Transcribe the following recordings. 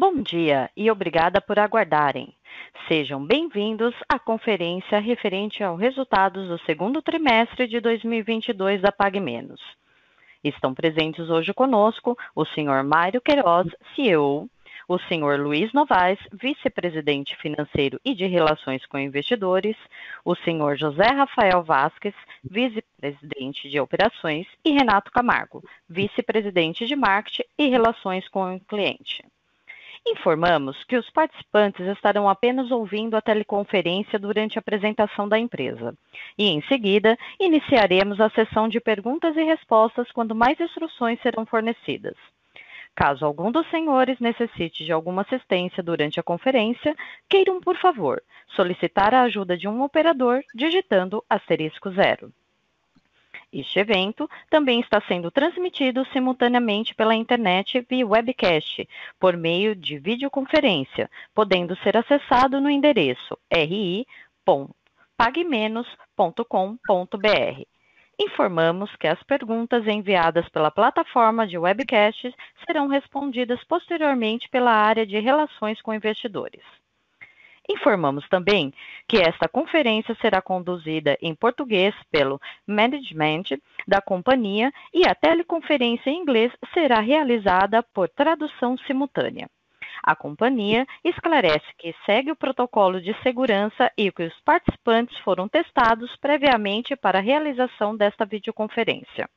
Bom dia e obrigada por aguardarem. Sejam bem-vindos à conferência referente aos resultados do segundo trimestre de 2022 da PagMenos. Estão presentes hoje conosco o senhor Mário Queiroz, CEO, o senhor Luiz Novaes, vice-presidente financeiro e de relações com investidores, o senhor José Rafael Vasques, vice-presidente de operações, e Renato Camargo, vice-presidente de marketing e relações com o cliente. Informamos que os participantes estarão apenas ouvindo a teleconferência durante a apresentação da empresa. E, em seguida, iniciaremos a sessão de perguntas e respostas quando mais instruções serão fornecidas. Caso algum dos senhores necessite de alguma assistência durante a conferência, queiram, por favor, solicitar a ajuda de um operador digitando asterisco zero. Este evento também está sendo transmitido simultaneamente pela internet via webcast, por meio de videoconferência, podendo ser acessado no endereço ri.pagmenos.com.br Informamos que as perguntas enviadas pela plataforma de webcast serão respondidas posteriormente pela área de relações com investidores. Informamos também que esta conferência será conduzida em português pelo management da companhia e a teleconferência em inglês será realizada por tradução simultânea. A companhia esclarece que segue o protocolo de segurança e que os participantes foram testados previamente para a realização desta videoconferência.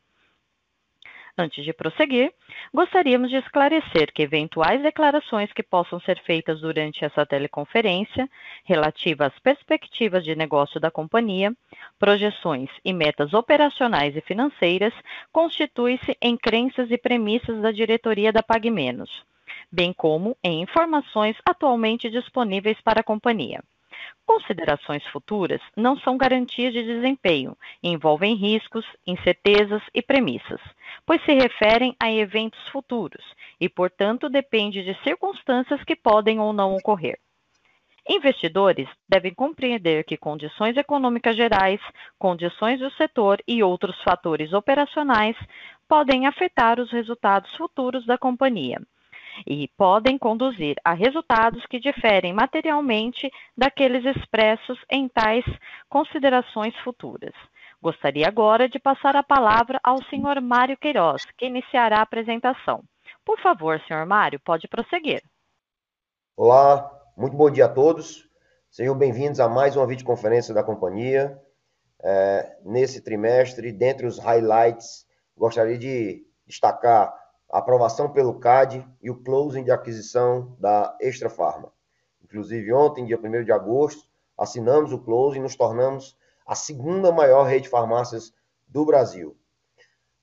Antes de prosseguir, gostaríamos de esclarecer que eventuais declarações que possam ser feitas durante essa teleconferência, relativas às perspectivas de negócio da companhia, projeções e metas operacionais e financeiras, constituem-se em crenças e premissas da diretoria da PagMenos bem como em informações atualmente disponíveis para a companhia. Considerações futuras não são garantias de desempenho, envolvem riscos, incertezas e premissas, pois se referem a eventos futuros e, portanto, depende de circunstâncias que podem ou não ocorrer. Investidores devem compreender que condições econômicas gerais, condições do setor e outros fatores operacionais podem afetar os resultados futuros da companhia e podem conduzir a resultados que diferem materialmente daqueles expressos em tais considerações futuras. Gostaria agora de passar a palavra ao senhor Mário Queiroz, que iniciará a apresentação. Por favor, senhor Mário, pode prosseguir. Olá, muito bom dia a todos. Sejam bem-vindos a mais uma videoconferência da companhia. É, nesse trimestre, dentre os highlights, gostaria de destacar aprovação pelo CAD e o closing de aquisição da Extra Farma. Inclusive, ontem, dia 1 de agosto, assinamos o closing e nos tornamos a segunda maior rede de farmácias do Brasil.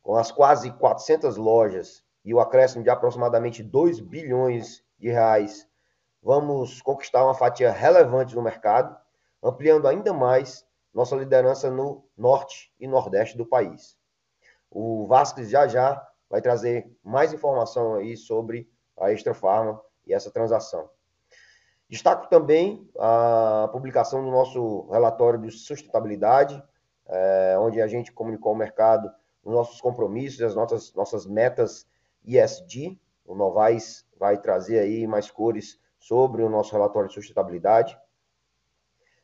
Com as quase 400 lojas e o acréscimo de aproximadamente 2 bilhões de reais, vamos conquistar uma fatia relevante no mercado, ampliando ainda mais nossa liderança no norte e nordeste do país. O Vasques já já vai trazer mais informação aí sobre a Extra Farma e essa transação. Destaco também a publicação do nosso relatório de sustentabilidade, é, onde a gente comunicou ao mercado os nossos compromissos, as nossas, nossas metas ESG. O Novais vai trazer aí mais cores sobre o nosso relatório de sustentabilidade.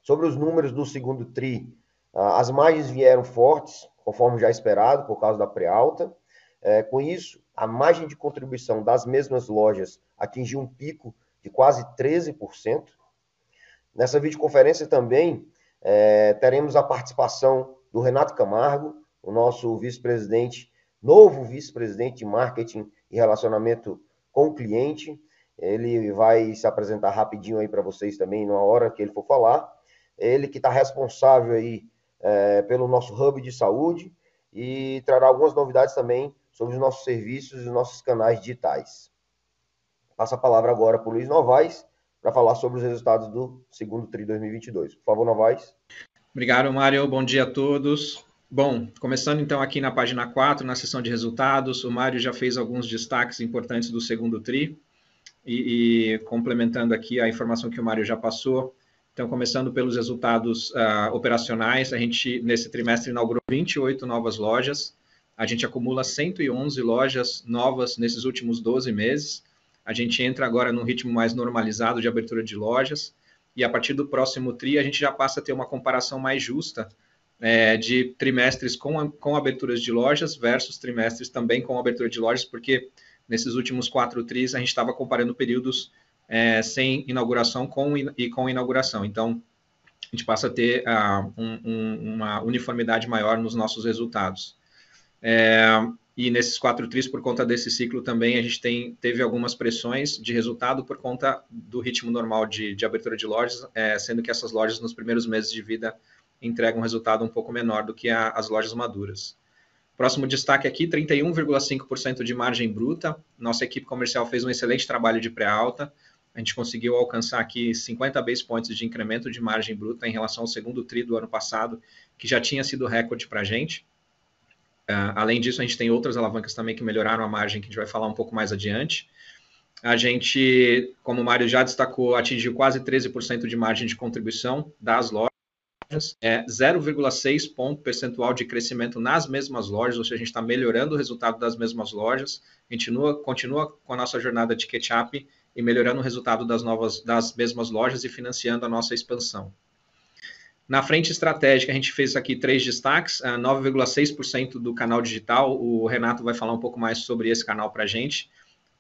Sobre os números do segundo TRI, as margens vieram fortes, conforme já esperado, por causa da pré-alta. É, com isso, a margem de contribuição das mesmas lojas atingiu um pico de quase 13%. Nessa videoconferência também é, teremos a participação do Renato Camargo, o nosso vice-presidente, novo vice-presidente de marketing e relacionamento com o cliente. Ele vai se apresentar rapidinho aí para vocês também, na hora que ele for falar. Ele que está responsável aí é, pelo nosso hub de saúde e trará algumas novidades também sobre os nossos serviços e os nossos canais digitais. Passo a palavra agora para o Luiz Novaes para falar sobre os resultados do segundo TRI 2022. Por favor, Novaes. Obrigado, Mário. Bom dia a todos. Bom, começando então aqui na página 4, na seção de resultados, o Mário já fez alguns destaques importantes do segundo TRI e, e complementando aqui a informação que o Mário já passou. Então, começando pelos resultados uh, operacionais, a gente nesse trimestre inaugurou 28 novas lojas, a gente acumula 111 lojas novas nesses últimos 12 meses. a gente entra agora num ritmo mais normalizado de abertura de lojas, e a partir do próximo TRI a gente já passa a ter uma comparação mais justa é, de trimestres com, com aberturas de lojas versus trimestres também com abertura de lojas, porque nesses últimos quatro TRIs a gente estava comparando períodos é, sem inauguração com, e com inauguração. Então, a gente passa a ter uh, um, um, uma uniformidade maior nos nossos resultados. É, e nesses quatro tris, por conta desse ciclo também, a gente tem, teve algumas pressões de resultado por conta do ritmo normal de, de abertura de lojas, é, sendo que essas lojas nos primeiros meses de vida entregam um resultado um pouco menor do que a, as lojas maduras. Próximo destaque aqui, 31,5% de margem bruta. Nossa equipe comercial fez um excelente trabalho de pré-alta. A gente conseguiu alcançar aqui 50 base points de incremento de margem bruta em relação ao segundo tri do ano passado, que já tinha sido recorde para a gente. Uh, além disso, a gente tem outras alavancas também que melhoraram a margem, que a gente vai falar um pouco mais adiante. A gente, como o Mário já destacou, atingiu quase 13% de margem de contribuição das lojas, é 0,6 ponto percentual de crescimento nas mesmas lojas, ou seja, a gente está melhorando o resultado das mesmas lojas, continua, continua com a nossa jornada de catch-up e melhorando o resultado das novas, das mesmas lojas e financiando a nossa expansão. Na frente estratégica, a gente fez aqui três destaques: 9,6% do canal digital. O Renato vai falar um pouco mais sobre esse canal para a gente.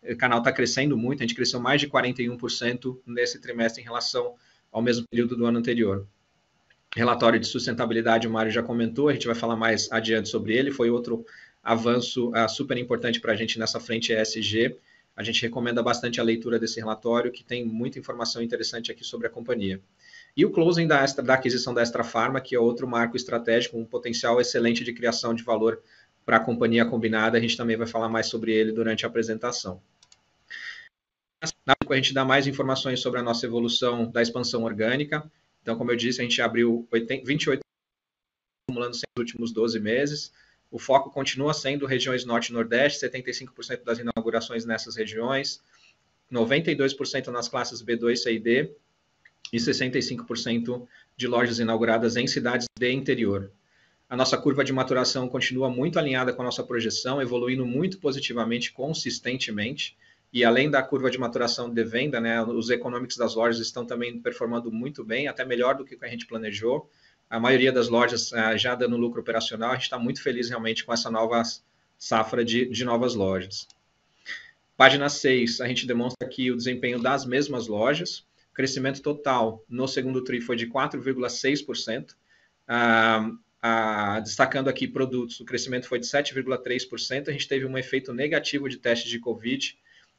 O canal está crescendo muito, a gente cresceu mais de 41% nesse trimestre em relação ao mesmo período do ano anterior. Relatório de sustentabilidade, o Mário já comentou, a gente vai falar mais adiante sobre ele. Foi outro avanço uh, super importante para a gente nessa frente ESG. A gente recomenda bastante a leitura desse relatório, que tem muita informação interessante aqui sobre a companhia. E o closing da, extra, da aquisição da Extra Pharma, que é outro marco estratégico, um potencial excelente de criação de valor para a companhia combinada. A gente também vai falar mais sobre ele durante a apresentação. A gente dá mais informações sobre a nossa evolução da expansão orgânica. Então, como eu disse, a gente abriu 28 acumulando nos últimos 12 meses. O foco continua sendo regiões Norte e Nordeste, 75% das inaugurações nessas regiões, 92% nas classes B2, C e D e 65% de lojas inauguradas em cidades de interior. A nossa curva de maturação continua muito alinhada com a nossa projeção, evoluindo muito positivamente, consistentemente. E além da curva de maturação de venda, né, os econômicos das lojas estão também performando muito bem, até melhor do que a gente planejou a maioria das lojas uh, já dando lucro operacional, a gente está muito feliz realmente com essa nova safra de, de novas lojas. Página 6, a gente demonstra aqui o desempenho das mesmas lojas. Crescimento total no segundo TRI foi de 4,6%. Uh, uh, destacando aqui produtos, o crescimento foi de 7,3%. A gente teve um efeito negativo de testes de Covid,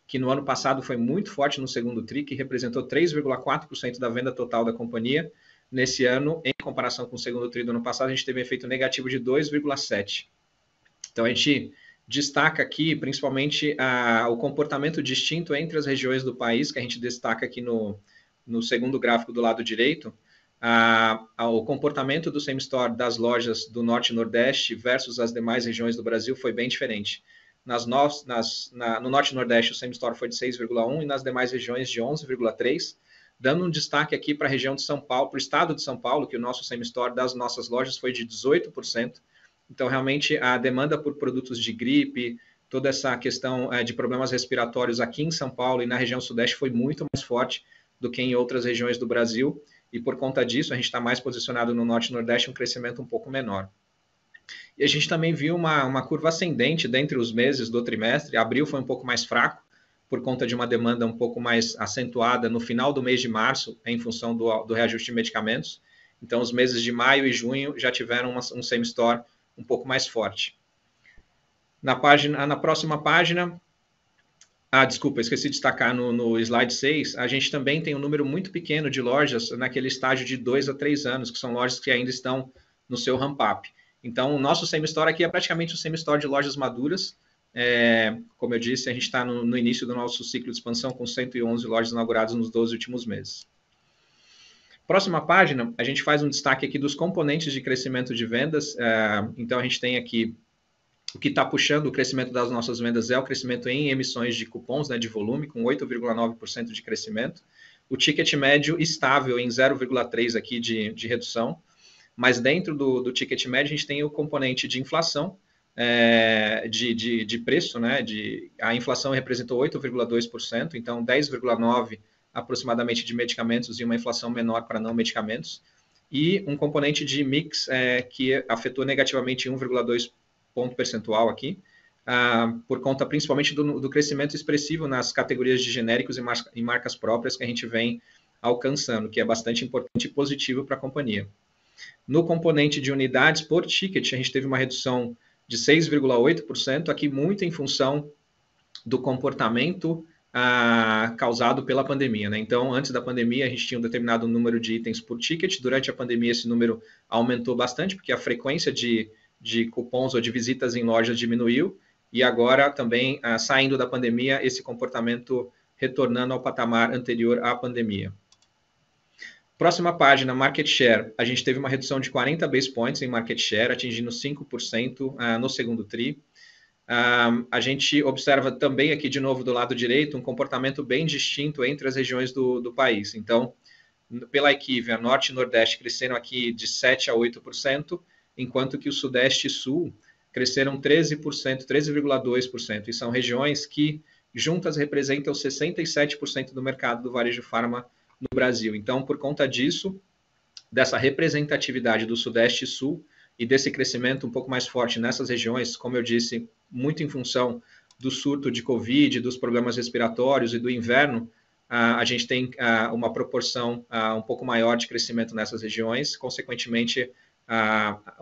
que no ano passado foi muito forte no segundo TRI, que representou 3,4% da venda total da companhia Nesse ano, em comparação com o segundo tri do ano passado, a gente teve um efeito negativo de 2,7. Então, a gente destaca aqui principalmente o comportamento distinto entre as regiões do país, que a gente destaca aqui no, no segundo gráfico do lado direito, a, a, o comportamento do same-store das lojas do Norte e Nordeste versus as demais regiões do Brasil foi bem diferente. Nas, nas, na, no Norte e Nordeste, o same-store foi de 6,1 e nas demais regiões de 11,3 dando um destaque aqui para a região de São Paulo, para o estado de São Paulo, que o nosso semi-store das nossas lojas foi de 18%. Então, realmente, a demanda por produtos de gripe, toda essa questão é, de problemas respiratórios aqui em São Paulo e na região sudeste foi muito mais forte do que em outras regiões do Brasil. E por conta disso, a gente está mais posicionado no norte e nordeste, um crescimento um pouco menor. E a gente também viu uma, uma curva ascendente dentre os meses do trimestre. Abril foi um pouco mais fraco, por conta de uma demanda um pouco mais acentuada no final do mês de março, em função do, do reajuste de medicamentos. Então, os meses de maio e junho já tiveram uma, um same-store um pouco mais forte. Na, página, na próxima página, ah, desculpa, esqueci de destacar no, no, slide 6, a gente também tem um número muito pequeno de lojas naquele estágio de 2 a 3 anos, que são lojas que ainda estão no seu ramp-up. Então, o nosso semi-store aqui é praticamente o semi-store de lojas maduras, é, como eu disse, a gente está no, no, início do nosso ciclo de expansão com 111 lojas inauguradas nos 12 últimos meses. Próxima página, a gente faz um destaque aqui dos componentes de crescimento de vendas. É, então, a gente tem aqui o que está puxando o crescimento das nossas vendas é o crescimento em emissões de cupons né, de volume, com 8,9% de crescimento. O ticket médio estável em 0,3% aqui de, de redução. Mas dentro do, do ticket médio, a gente tem o componente de inflação, é, de, de, de, preço, né? De, a inflação representou 8,2%, então 10,9% aproximadamente de medicamentos e uma inflação menor para não medicamentos, e um componente de mix é, que afetou negativamente 1,2 ponto percentual aqui, ah, por conta principalmente do, do, crescimento expressivo nas categorias de genéricos e, mar e marcas próprias que a gente vem alcançando, que é bastante importante e positivo para a companhia. No componente de unidades por ticket, a gente teve uma redução de 6,8%, aqui muito em função do comportamento ah, causado pela pandemia. Né? Então, antes da pandemia, a gente tinha um determinado número de itens por ticket, durante a pandemia, esse número aumentou bastante, porque a frequência de, de cupons ou de visitas em lojas diminuiu, e agora também, ah, saindo da pandemia, esse comportamento retornando ao patamar anterior à pandemia. Próxima página, market share. A gente teve uma redução de 40 base points em market share, atingindo 5% uh, no segundo TRI. Uh, a gente observa também aqui, de novo, do lado direito, um comportamento bem distinto entre as regiões do, do país. Então, pela Equivia, Norte e Nordeste cresceram aqui de 7% a 8%, enquanto que o Sudeste e Sul cresceram 13%, 13,2%. E são regiões que juntas representam 67% do mercado do varejo farma no Brasil. Então, por conta disso, dessa representatividade do Sudeste e Sul e desse crescimento um pouco mais forte nessas regiões, como eu disse, muito em função do surto de Covid, dos problemas respiratórios e do inverno, a gente tem uma proporção um pouco maior de crescimento nessas regiões, consequentemente,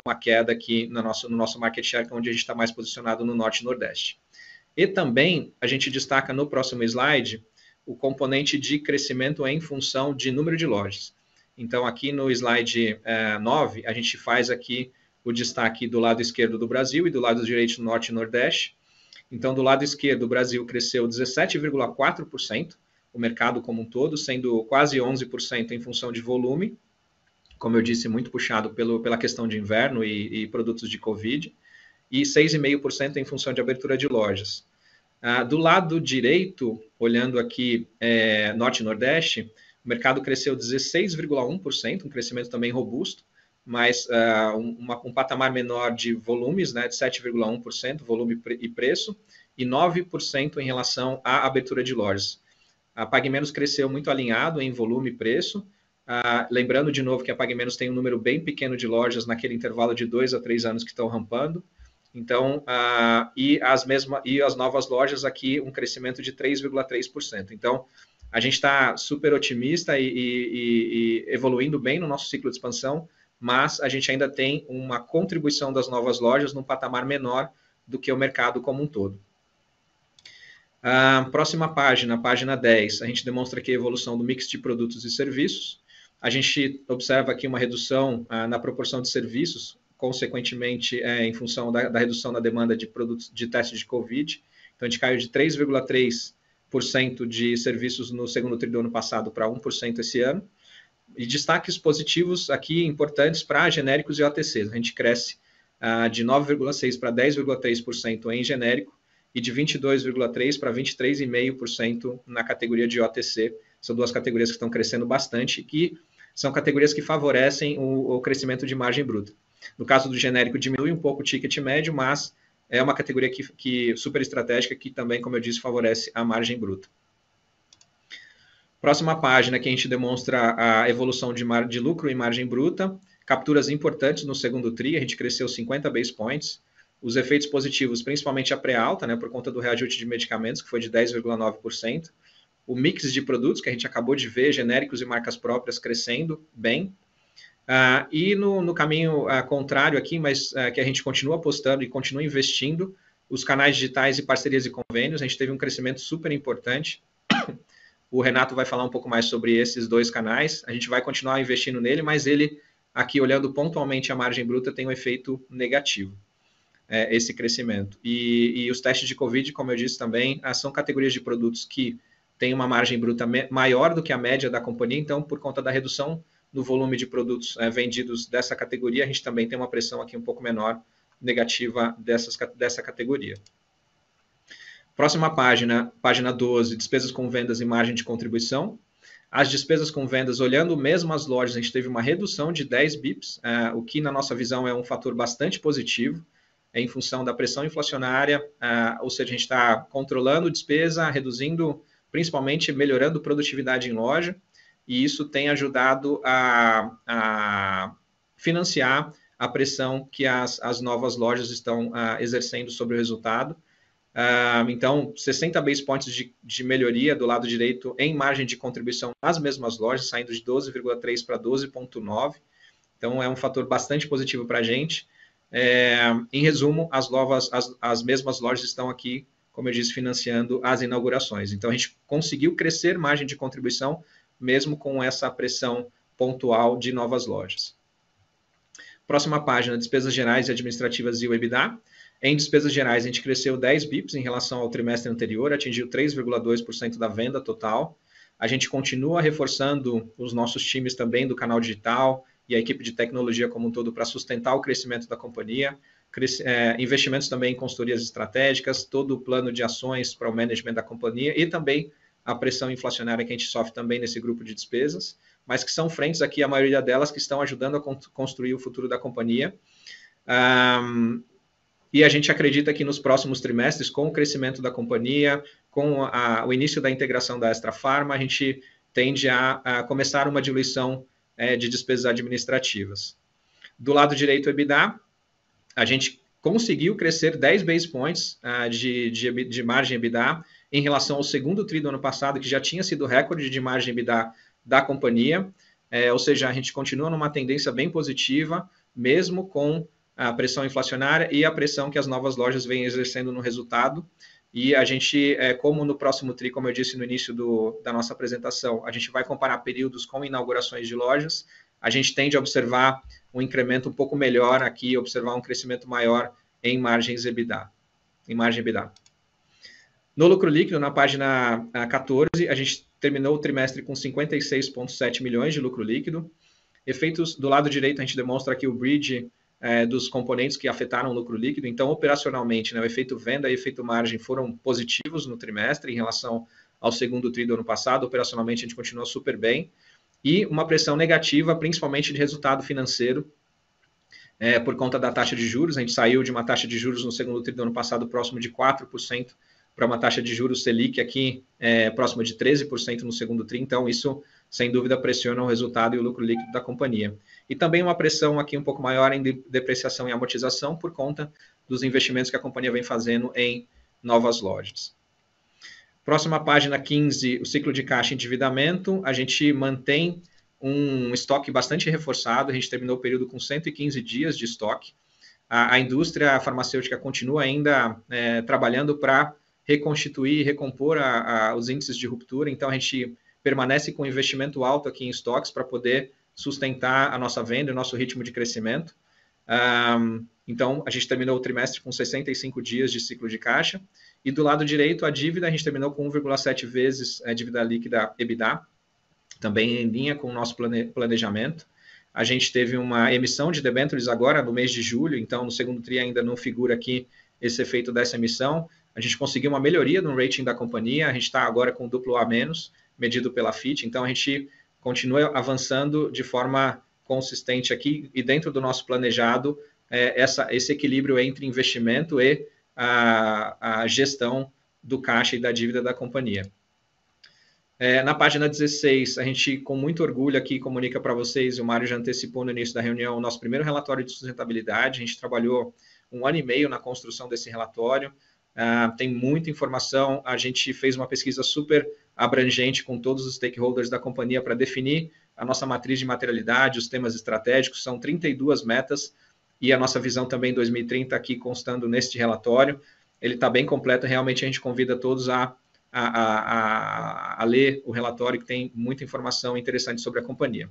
uma queda aqui no nosso, no nosso market share, é onde a gente está mais posicionado no Norte e Nordeste. E também a gente destaca no próximo slide o componente de crescimento em função de número de lojas. Então, aqui no slide é, 9, a gente faz aqui o destaque do lado esquerdo do Brasil e do lado direito Norte e Nordeste. Então, do lado esquerdo, o Brasil cresceu 17,4%, o mercado como um todo, sendo quase 11% em função de volume, como eu disse, muito puxado pelo, pela questão de inverno e, e produtos de Covid, e 6,5% em função de abertura de lojas. Ah, do lado direito, olhando aqui é, Norte e Nordeste, o mercado cresceu 16,1%, um crescimento também robusto, mas uh, um, uma, um, patamar menor de volumes, né, de 7,1%, volume e preço, e 9% em relação à abertura de lojas. A Pague Menos cresceu muito alinhado em volume e preço, Uh, lembrando de novo que a Pague Menos tem um número bem pequeno de lojas naquele intervalo de dois a três anos que estão rampando. Então, uh, e, as mesma, e as novas lojas aqui, um crescimento de 3,3%. Então, a gente está super otimista e, e, e, evoluindo bem no nosso ciclo de expansão, mas a gente ainda tem uma contribuição das novas lojas num patamar menor do que o mercado como um todo. Uh, próxima página, página 10, a gente demonstra aqui a evolução do mix de produtos e serviços. A gente observa aqui uma redução ah, na proporção de serviços, consequentemente, é, em função da, da, redução na demanda de produtos de testes de Covid. Então, a gente caiu de 3,3% de serviços no segundo trimestre do ano passado para 1% esse ano. E destaques positivos aqui importantes para genéricos e OTCs. A gente cresce ah, de 9,6% para 10,3% em genérico e de 22,3% para 23,5% na categoria de OTC. São duas categorias que estão crescendo bastante e que são categorias que favorecem o, o crescimento de margem bruta. No caso do genérico, diminui um pouco o ticket médio, mas é uma categoria que, que super estratégica que também, como eu disse, favorece a margem bruta. Próxima página que a gente demonstra a evolução de, mar, de lucro e margem bruta. Capturas importantes no segundo TRI, a gente cresceu 50 base points. Os efeitos positivos, principalmente a pré-alta, né, por conta do reajuste de medicamentos, que foi de 10,9% o mix de produtos que a gente acabou de ver, genéricos e marcas próprias crescendo bem. Uh, e no, no caminho uh, contrário aqui, mas uh, que a gente continua apostando e continua investindo, os canais digitais e parcerias e convênios, a gente teve um crescimento super importante. O Renato vai falar um pouco mais sobre esses dois canais. A gente vai continuar investindo nele, mas ele, aqui olhando pontualmente a margem bruta, tem um efeito negativo, é, esse crescimento. E, e, os testes de Covid, como eu disse também, são categorias de produtos que tem uma margem bruta maior do que a média da companhia, então, por conta da redução no volume de produtos é, vendidos dessa categoria, a gente também tem uma pressão aqui um pouco menor negativa dessas, dessa categoria. Próxima página, página 12, despesas com vendas e margem de contribuição. As despesas com vendas, olhando mesmo as lojas, a gente teve uma redução de 10 bips, é, o que na nossa visão é um fator bastante positivo. é em função da pressão inflacionária, ah, ou seja, a gente está controlando despesa, reduzindo, principalmente melhorando produtividade em loja, e isso tem ajudado a, a financiar a pressão que as, as novas lojas estão uh, exercendo sobre o resultado. Uh, então, 60 base points de, de, melhoria do lado direito em margem de contribuição nas mesmas lojas, saindo de 12,3 para 12,9. Então, é um fator bastante positivo para a gente. É, em resumo, as, novas, as, as mesmas lojas estão aqui, como eu disse, financiando as inaugurações. Então, a gente conseguiu crescer margem de contribuição, mesmo com essa pressão pontual de novas lojas. Próxima página, despesas gerais e administrativas e o EBITDA. Em despesas gerais, a gente cresceu 10 bips em relação ao trimestre anterior, atingiu 3,2% da venda total. A gente continua reforçando os nossos times também do canal digital e a equipe de tecnologia como um todo para sustentar o crescimento da companhia. É, investimentos também em consultorias estratégicas, todo o plano de ações para o management da companhia e também a pressão inflacionária que a gente sofre também nesse grupo de despesas mas que são frentes aqui, a maioria delas, que estão ajudando a construir o futuro da companhia. Um, e a gente acredita que nos próximos trimestres, com o crescimento da companhia, com a, o início da integração da Extra Farma, a gente tende a, a começar uma diluição é, de despesas administrativas. Do lado direito, EBITDA, a gente conseguiu crescer 10 base points uh, de, de, de margem EBITDA em relação ao segundo tri do ano passado, que já tinha sido recorde de margem EBITDA da companhia, é, ou seja, a gente continua numa tendência bem positiva, mesmo com a pressão inflacionária e a pressão que as novas lojas vêm exercendo no resultado. E a gente, é, como no próximo TRI, como eu disse no início do, da nossa apresentação, a gente vai comparar períodos com inaugurações de lojas, a gente tende a observar um incremento um pouco melhor aqui, observar um crescimento maior em margens EBITDA, em margem EBITDA. No lucro líquido, na página 14, a gente terminou o trimestre com 56,7 milhões de lucro líquido. Efeitos do lado direito, a gente demonstra aqui o bridge é, dos componentes que afetaram o lucro líquido. Então, operacionalmente, né, o efeito venda e efeito margem foram positivos no trimestre em relação ao segundo tri do ano passado. Operacionalmente, a gente continua super bem. E uma pressão negativa, principalmente de resultado financeiro, é, por conta da taxa de juros. A gente saiu de uma taxa de juros no segundo tri do ano passado próximo de 4% para uma taxa de juros Selic aqui é, próxima de 13% no segundo TRI, então isso, sem dúvida, pressiona o resultado e o lucro líquido da companhia. E também uma pressão aqui um pouco maior em depreciação e amortização por conta dos investimentos que a companhia vem fazendo em novas lojas. Próxima página 15, o ciclo de caixa e endividamento. A gente mantém um estoque bastante reforçado, a gente terminou o período com 115 dias de estoque. A, a indústria farmacêutica continua ainda é, trabalhando para reconstituir e recompor a, a, os índices de ruptura. Então, a gente permanece com investimento alto aqui em estoques para poder sustentar a nossa venda e o nosso ritmo de crescimento. Um, então, a gente terminou o trimestre com 65 dias de ciclo de caixa. E do lado direito, a dívida, a gente terminou com 1,7 vezes a dívida líquida EBITDA, também em linha com o nosso plane, planejamento. A gente teve uma emissão de debêntures agora no mês de julho, então no segundo TRI ainda não figura aqui esse efeito dessa emissão, a gente conseguiu uma melhoria no rating da companhia, a gente está agora com duplo A medido pela FIT, então a gente continua avançando de forma consistente aqui e dentro do nosso planejado, é, essa, esse equilíbrio entre investimento e a, a, gestão do caixa e da dívida da companhia. É, na página 16, a gente, com muito orgulho aqui, comunica para vocês, e o Mário já antecipou no início da reunião, o nosso primeiro relatório de sustentabilidade. A gente trabalhou um ano e meio na construção desse relatório. Uh, tem muita informação. A gente fez uma pesquisa super abrangente com todos os stakeholders da companhia para definir a nossa matriz de materialidade, os temas estratégicos. São 32 metas e a nossa visão também 2030 aqui constando neste relatório. Ele está bem completo. Realmente a gente convida todos a, a, a, a, ler o relatório, que tem muita informação interessante sobre a companhia.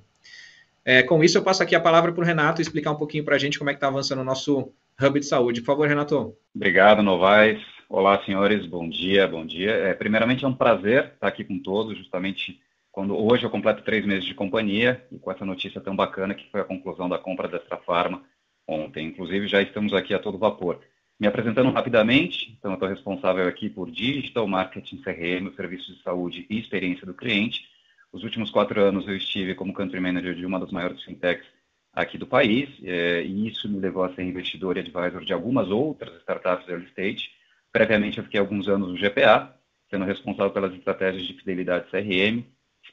É, com isso, eu passo aqui a palavra para o Renato explicar um pouquinho para a gente como é que está avançando o nosso Hub de Saúde. Por favor, Renato. Obrigado, Novaes. Olá, senhores. Bom dia, bom dia. É, primeiramente, é um prazer estar aqui com todos, justamente quando hoje eu completo três meses de companhia e com essa notícia tão bacana que foi a conclusão da compra da Extra Farma ontem. Inclusive, já estamos aqui a todo vapor. Me apresentando rapidamente, então eu estou responsável aqui por Digital Marketing CRM, Serviços de Saúde e Experiência do Cliente. Os últimos quatro anos eu estive como Country Manager de uma das maiores fintechs aqui do país, é, e isso me levou a ser investidor e advisor de algumas outras startups early stage. Previamente, eu fiquei alguns anos no GPA, sendo responsável pelas estratégias de fidelidade CRM,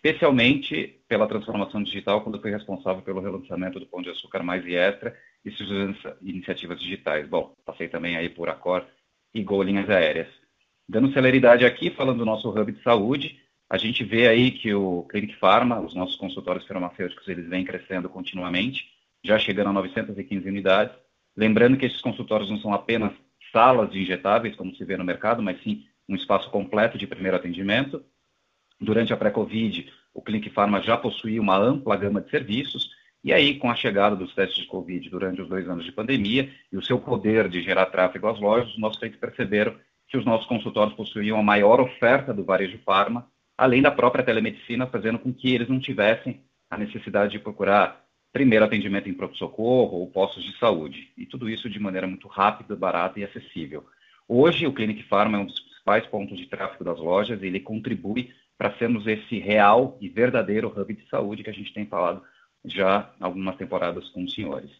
especialmente pela transformação digital, quando fui responsável pelo relançamento do Pão de Açúcar Mais e Extra e suas iniciativas digitais. Bom, passei também aí por Accor e Gol Linhas Aéreas. Dando celeridade aqui, falando do nosso hub de saúde, a gente vê aí que o Clinic Pharma, os nossos consultórios farmacêuticos, eles vêm crescendo continuamente, já chegando a 915 unidades. Lembrando que esses consultórios não são apenas salas de injetáveis, como se vê no mercado, mas sim um espaço completo de primeiro atendimento. Durante a pré-Covid, o Clinic Pharma já possuía uma ampla gama de serviços, e aí, com a chegada dos testes de Covid durante os dois anos de pandemia e o seu poder de gerar tráfego às lojas, os nossos clientes perceberam que os nossos consultórios possuíam a maior oferta do varejo farma, além da própria telemedicina, fazendo com que eles não tivessem a necessidade de procurar primeiro atendimento em pronto-socorro ou postos de saúde. E tudo isso de maneira muito rápida, barata e acessível. Hoje, o Clinic Pharma é um dos principais pontos de tráfego das lojas e ele contribui para sermos esse real e verdadeiro hub de saúde que a gente tem falado já algumas temporadas com os senhores.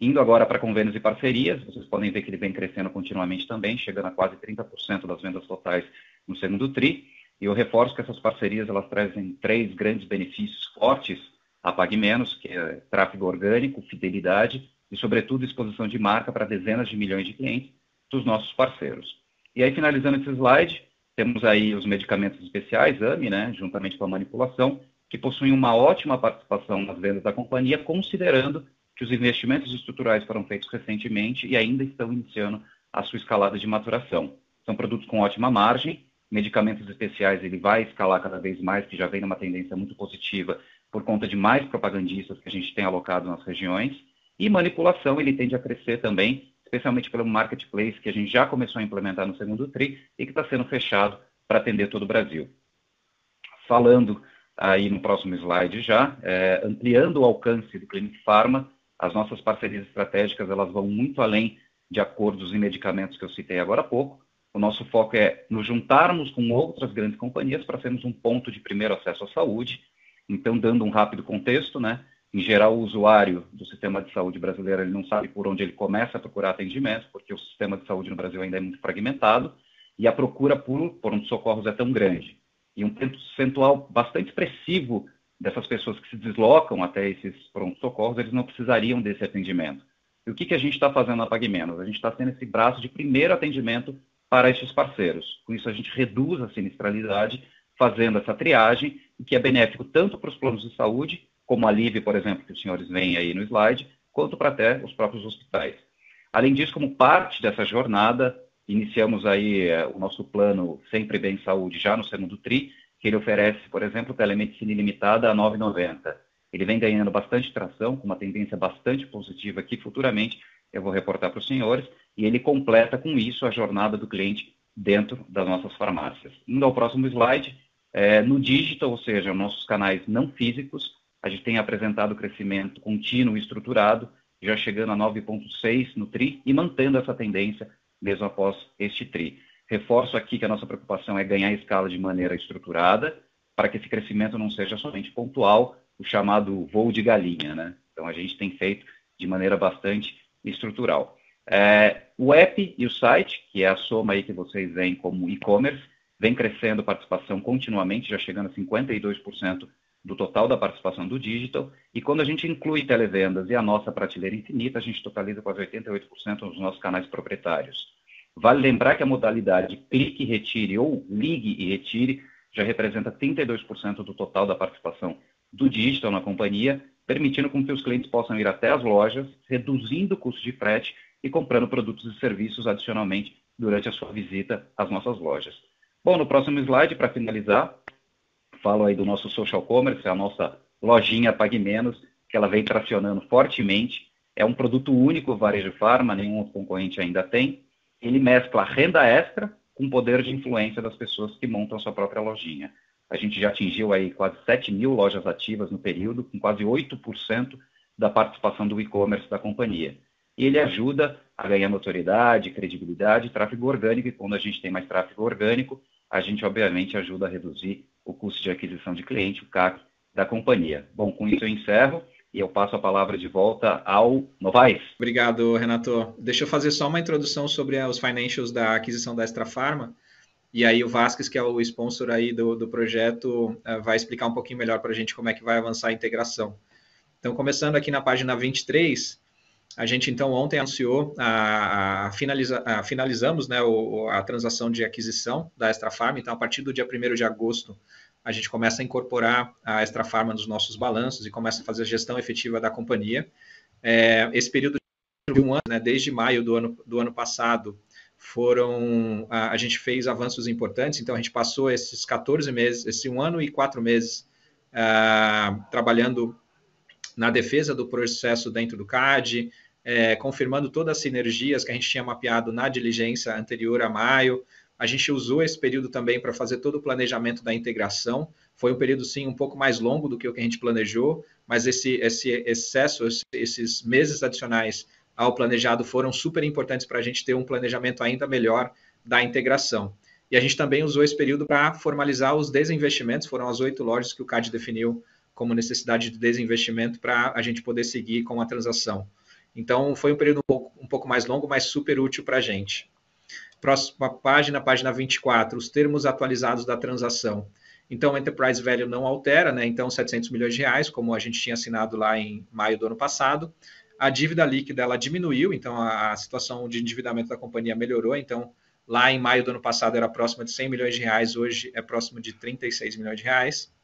Indo agora para convênios e parcerias, vocês podem ver que ele vem crescendo continuamente também, chegando a quase 30% das vendas totais no segundo TRI. E eu reforço que essas parcerias elas trazem três grandes benefícios fortes a Pague Menos, que é tráfego orgânico, fidelidade e, sobretudo, exposição de marca para dezenas de milhões de clientes dos nossos parceiros. E aí, finalizando esse slide, temos aí os medicamentos especiais, AMI, né, juntamente com a manipulação, que possuem uma ótima participação nas vendas da companhia, considerando que os investimentos estruturais foram feitos recentemente e ainda estão iniciando a sua escalada de maturação. São produtos com ótima margem, medicamentos especiais ele vai escalar cada vez mais, que já vem numa tendência muito positiva por conta de mais propagandistas que a gente tem alocado nas regiões, e manipulação ele tende a crescer também, especialmente pelo marketplace que a gente já começou a implementar no segundo TRI e que está sendo fechado para atender todo o Brasil. Falando aí no próximo slide já, é, ampliando o alcance do Clinic Pharma, as nossas parcerias estratégicas elas vão muito além de acordos e medicamentos que eu citei agora há pouco. O nosso foco é nos juntarmos com outras grandes companhias para sermos um ponto de primeiro acesso à saúde. Então, dando um rápido contexto, né? Em geral, o usuário do sistema de saúde brasileiro ele não sabe por onde ele começa a procurar atendimento, porque o sistema de saúde no Brasil ainda é muito fragmentado e a procura por pronto-socorros é tão grande. E um percentual bastante expressivo dessas pessoas que se deslocam até esses pronto-socorros, eles não precisariam desse atendimento. E o que, que a gente está fazendo na PagMenos? A gente está sendo esse braço de primeiro atendimento para esses parceiros. Com isso, a gente reduz a sinistralidade, fazendo essa triagem, que é benéfico tanto para os planos de saúde, como a LIVE, por exemplo, que os senhores veem aí no slide, quanto para até os próprios hospitais. Além disso, como parte dessa jornada, iniciamos aí é, o nosso plano Sempre Bem Saúde já no segundo TRI, que ele oferece, por exemplo, telemedicina ilimitada a R$ 9,90. Ele vem ganhando bastante tração, com uma tendência bastante positiva que futuramente eu vou reportar para os senhores, e ele completa com isso a jornada do cliente dentro das nossas farmácias. Indo ao próximo slide, é, no digital, ou seja, nossos canais não físicos, a gente tem apresentado crescimento contínuo e estruturado, já chegando a 9,6 no TRI e mantendo essa tendência mesmo após este TRI. Reforço aqui que a nossa preocupação é ganhar escala de maneira estruturada, para que esse crescimento não seja somente pontual, o chamado voo de galinha, né? Então a gente tem feito de maneira bastante estrutural. É, o app e o site, que é a soma aí que vocês veem como e-commerce, vem crescendo participação continuamente, já chegando a 52% do total da participação do digital. E quando a gente inclui televendas e a nossa prateleira infinita, a gente totaliza quase 88% nos nossos canais proprietários. Vale lembrar que a modalidade clique e retire ou ligue e retire já representa 32% do total da participação do digital na companhia, permitindo com que os clientes possam ir até as lojas, reduzindo o custo de frete e comprando produtos e serviços adicionalmente durante a sua visita às nossas lojas. Bom, no próximo slide, para finalizar, falo aí do nosso social commerce, a nossa lojinha Pague Menos, que ela vem tracionando fortemente. É um produto único, varejo farma, nenhum outro concorrente ainda tem. Ele mescla renda extra com poder de influência das pessoas que montam sua própria lojinha. A gente já atingiu aí quase 7 mil lojas ativas no período, com quase 8% da participação do e-commerce da companhia. E ele ajuda a ganhar notoriedade, credibilidade, tráfego orgânico, e quando a gente tem mais tráfego orgânico, a gente obviamente ajuda a reduzir o custo de aquisição de cliente, o CAC, da companhia. Bom, com isso eu encerro e eu passo a palavra de volta ao Novaes. Obrigado, Renato. Deixa eu fazer só uma introdução sobre os financials da aquisição da Extra Farma. E aí o Vasquez, que é o sponsor aí do, do projeto, eh, vai explicar um pouquinho melhor para a gente como é que vai avançar a integração. Então, começando aqui na página 23, a gente então ontem anunciou, a, a, finaliza, a finalizamos né, o, a transação de aquisição da Extra Farma, então a partir do dia 1 de agosto a gente começa a incorporar a Extra Farma nos nossos balanços e começa a fazer a gestão efetiva da companhia. É, esse período de um ano, né, desde maio do ano, do ano passado, foram a, a, gente fez avanços importantes, então a gente passou esses 14 meses, esse um ano e quatro meses uh, trabalhando na defesa do processo dentro do CAD, é, confirmando todas as sinergias que a gente tinha mapeado na diligência anterior a maio. A gente usou esse período também para fazer todo o planejamento da integração. Foi um período, sim, um pouco mais longo do que o que a gente planejou, mas esse, esse excesso, esses meses adicionais ao planejado foram super importantes para a gente ter um planejamento ainda melhor da integração. E a gente também usou esse período para formalizar os desinvestimentos, foram as oito lojas que o CAD definiu como necessidade de desinvestimento para a gente poder seguir com a transação. Então, foi um período um pouco, um pouco mais longo, mas super útil para a gente. Próxima página, página 24, os termos atualizados da transação. Então, o Enterprise Value não altera, né? Então, 700 milhões de reais, como a gente tinha assinado lá em maio do ano passado. A dívida líquida, ela diminuiu, então a, a situação de endividamento da companhia melhorou. Então, lá em maio do ano passado era próxima de 100 milhões de reais, hoje é próximo de 36 milhões de reais.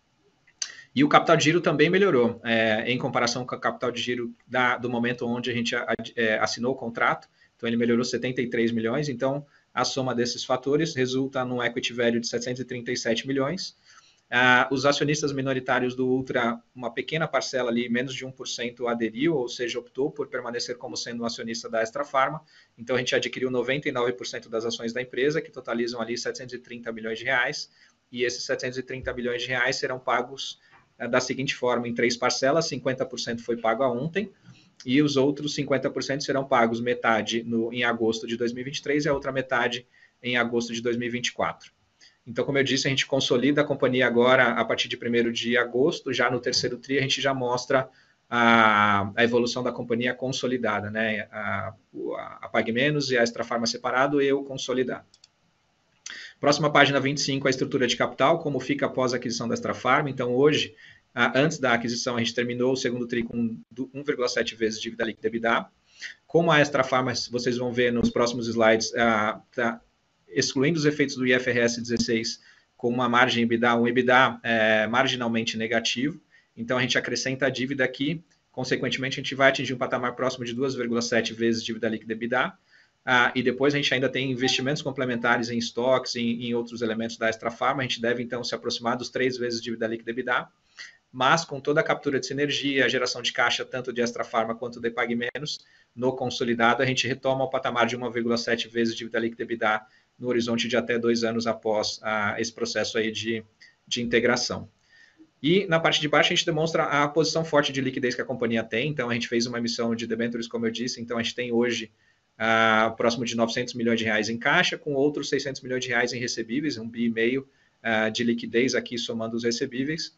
E o capital de giro também melhorou, é, em comparação com o capital de giro da, do momento onde a gente a, é, assinou o contrato. Então, ele melhorou 73 milhões. Então, a soma desses fatores resulta num equity value de 737 milhões. Ah, os acionistas minoritários do Ultra, uma pequena parcela ali, menos de 1%, aderiu, ou seja, optou por permanecer como sendo um acionista da Extra Farma. Então, a gente adquiriu 99% das ações da empresa, que totalizam ali 730 milhões de reais. E esses 730 milhões de reais serão pagos da seguinte forma, em três parcelas, 50% foi pago ontem, e os outros 50% serão pagos metade no, em agosto de 2023 e a outra metade em agosto de 2024. Então, como eu disse, a gente consolida a companhia agora a partir de 1 de agosto, já no terceiro TRI a gente já mostra a, a evolução da companhia consolidada, né? A, a, a Pag Menos e a Extra Farma separado e o consolidado. Próxima página 25, a estrutura de capital, como fica após a aquisição da Extra Farm. Então, hoje, antes da aquisição, a gente terminou o segundo TRI com 1,7 vezes dívida líquida EBITDA. Como a Extra Farm, vocês vão ver nos próximos slides, tá excluindo os efeitos do IFRS 16, com uma margem EBITDA, um EBITDA é, marginalmente negativo. Então, a gente acrescenta a dívida aqui, consequentemente, a gente vai atingir um patamar próximo de 2,7 vezes dívida líquida EBITDA. Ah, e depois a gente ainda tem investimentos complementares em estoques, em, em outros elementos da Extra Farma. A gente deve, então, se aproximar dos três vezes dívida líquida EBITDA. Mas com toda a captura de sinergia, a geração de caixa, tanto de Extra Farma quanto de Pague Menos, no consolidado, a gente retoma o patamar de 1,7 vezes dívida líquida EBITDA no horizonte de até dois anos após ah, esse processo aí de, de integração. E na parte de baixo a gente demonstra a posição forte de liquidez que a companhia tem. Então a gente fez uma emissão de debentures, como eu disse. Então a gente tem hoje uh, próximo de 900 milhões de reais em caixa, com outros 600 milhões de reais em recebíveis, um bi e meio uh, de liquidez aqui somando os recebíveis,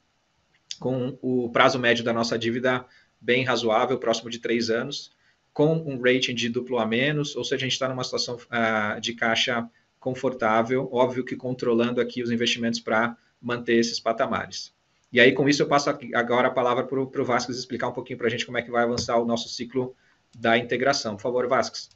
com o prazo médio da nossa dívida bem razoável, próximo de três anos, com um rating de duplo a menos, ou seja, a gente está numa situação uh, de caixa confortável, óbvio que controlando aqui os investimentos para manter esses patamares. E aí, com isso, eu passo agora a palavra para o Vasquez explicar um pouquinho para a gente como é que vai avançar o nosso ciclo da integração. Por favor, Vasquez.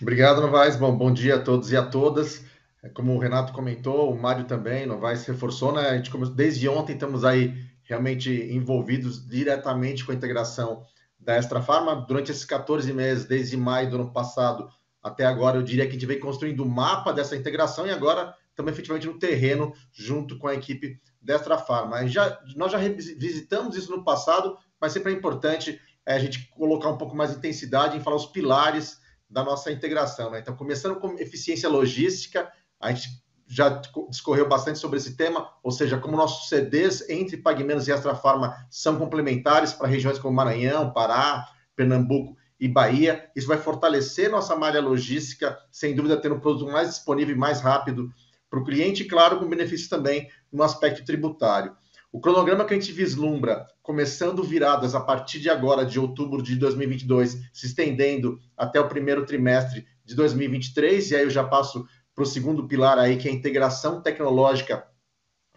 Obrigado, Novaes. Bom, bom dia a todos e a todas. É, como o Renato comentou, o Mário também, Novaes reforçou, né? A gente começou, desde ontem estamos aí realmente envolvidos diretamente com a integração da Extra Farma. Durante esses 14 meses, desde maio do ano passado até agora, eu diria que a gente vem construindo o mapa dessa integração e agora estamos efetivamente no terreno junto com a equipe da Extra Farma. Já, nós já visitamos isso no passado, mas sempre é importante é, a gente colocar um pouco mais de intensidade em falar os pilares da nossa integração. Né? Então, começando com eficiência logística, a gente já discorreu bastante sobre esse tema, ou seja, como nossos CDs entre PagMenos e Extra Farma são complementares para regiões como Maranhão, Pará, Pernambuco e Bahia. Isso vai fortalecer nossa malha logística, sem dúvida, tendo um produto mais disponível e mais rápido para o cliente, e claro, com benefícios também no aspecto tributário. O cronograma que a gente vislumbra, começando viradas a partir de agora, de outubro de 2022, se estendendo até o primeiro trimestre de 2023, e aí eu já passo para o segundo pilar aí, que é a integração tecnológica,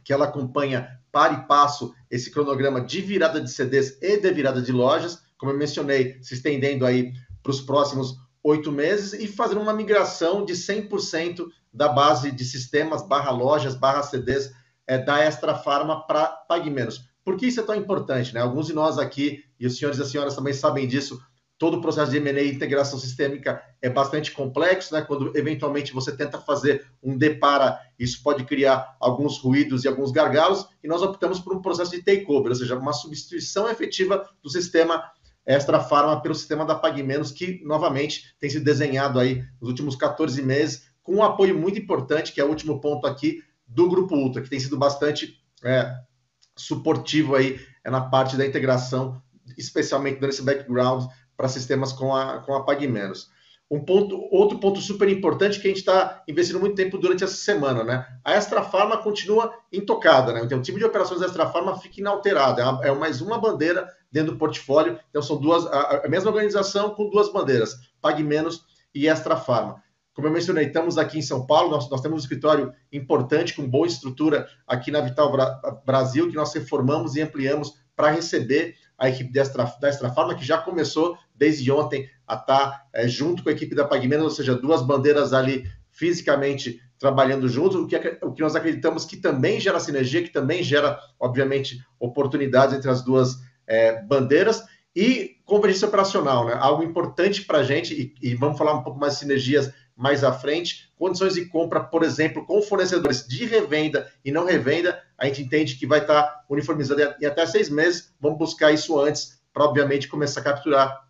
que ela acompanha para e passo esse cronograma de virada de CDs e de virada de lojas, como eu mencionei, se estendendo aí para os próximos oito meses e fazendo uma migração de 100% da base de sistemas barra lojas barra CDs é, da Extra Farma para Pague Menos. Por que isso é tão importante? Né? Alguns de nós aqui, e os senhores e as senhoras também sabem disso, todo o processo de M&A e integração sistêmica é bastante complexo, né? Quando eventualmente você tenta fazer um depara, isso pode criar alguns ruídos e alguns gargalos, e nós optamos por um processo de takeover, ou seja, uma substituição efetiva do sistema Extra Farma pelo sistema da PagMenos, que novamente tem sido desenhado aí nos últimos 14 meses, com um apoio muito importante, que é o último ponto aqui, do Grupo Ultra, que tem sido bastante é, suportivo aí é na parte da integração, especialmente dando esse background para sistemas com a, com a PagMenos. Um ponto, outro ponto super importante que a gente está investindo muito tempo durante essa semana, né? A Extra Farma continua intocada, né? Então, o time de operações da Extra Farma fica inalterado, é, é mais uma bandeira dentro do portfólio. Então, são duas, a, a mesma organização com duas bandeiras, Pague Menos e Extra Farma. Como eu mencionei, estamos aqui em São Paulo, nós, nós temos um escritório importante, com boa estrutura aqui na Vital Bra Brasil, que nós reformamos e ampliamos para receber a equipe da Extra, da Extra Farma, que já começou desde ontem a estar tá, é, junto com a equipe da PagMenos, ou seja, duas bandeiras ali fisicamente trabalhando juntos, o que, o que nós acreditamos que também gera sinergia, que também gera, obviamente, oportunidades entre as duas é, bandeiras e convergência operacional, né? algo importante para a gente, e, e vamos falar um pouco mais de sinergias mais à frente, condições de compra, por exemplo, com fornecedores de revenda e não revenda, a gente entende que vai estar uniformizado em até seis meses. Vamos buscar isso antes, para obviamente começar a capturar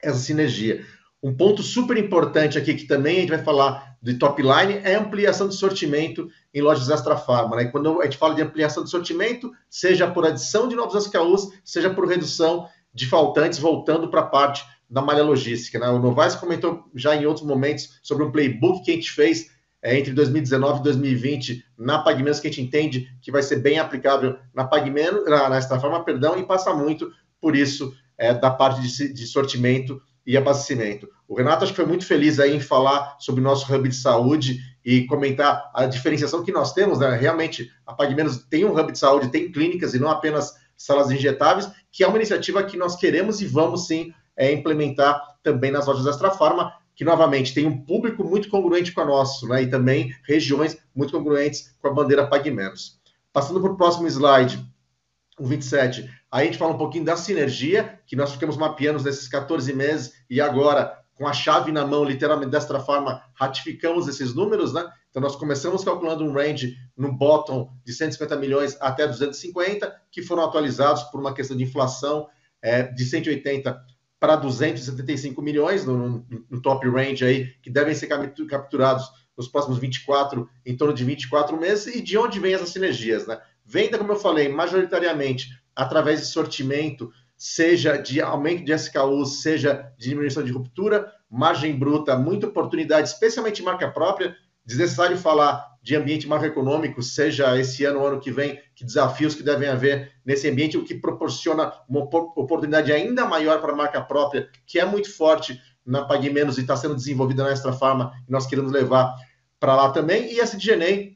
essa sinergia. Um ponto super importante aqui, que também a gente vai falar de top line, é ampliação de sortimento em lojas Extra Farma. Né? Quando a gente fala de ampliação de sortimento, seja por adição de novos SKUs, seja por redução de faltantes, voltando para a parte da malha logística. Né? O Novaes comentou já em outros momentos sobre um playbook que a gente fez é, entre 2019 e 2020 na PagMenos, que a gente entende que vai ser bem aplicável na PagMenos, na, na Farma, perdão, e passa muito por isso é, da parte de, de sortimento e abastecimento. O Renato acho que foi muito feliz aí em falar sobre o nosso hub de saúde e comentar a diferenciação que nós temos, né? Realmente, a PagMenos tem um hub de saúde, tem clínicas e não apenas salas injetáveis, que é uma iniciativa que nós queremos e vamos sim é, implementar também nas lojas Extra Farma, que novamente tem um público muito congruente com o nosso, né? E também regiões muito congruentes com a bandeira Pague Menos. Passando para o próximo slide, o 27, aí a gente fala um pouquinho da sinergia, que nós ficamos mapeando nesses 14 meses e agora, com a chave na mão, literalmente, desta forma, ratificamos esses números, né? Então, nós começamos calculando um range no bottom de 150 milhões até 250, que foram atualizados por uma questão de inflação é, de 180 para 275 milhões no, no, top range aí, que devem ser capturados nos próximos 24, em torno de 24 meses. E de onde vem essas sinergias, né? Venda, como eu falei, majoritariamente através de sortimento, seja de aumento de SKU, seja de diminuição de ruptura, margem bruta, muita oportunidade, especialmente marca própria. Desnecessário falar de ambiente macroeconômico, seja esse ano ou ano que vem, que desafios que devem haver nesse ambiente, o que proporciona uma oportunidade ainda maior para a marca própria, que é muito forte na Pague Menos e está sendo desenvolvida na Extra Farma, e nós queremos levar para lá também. E a CDGNA,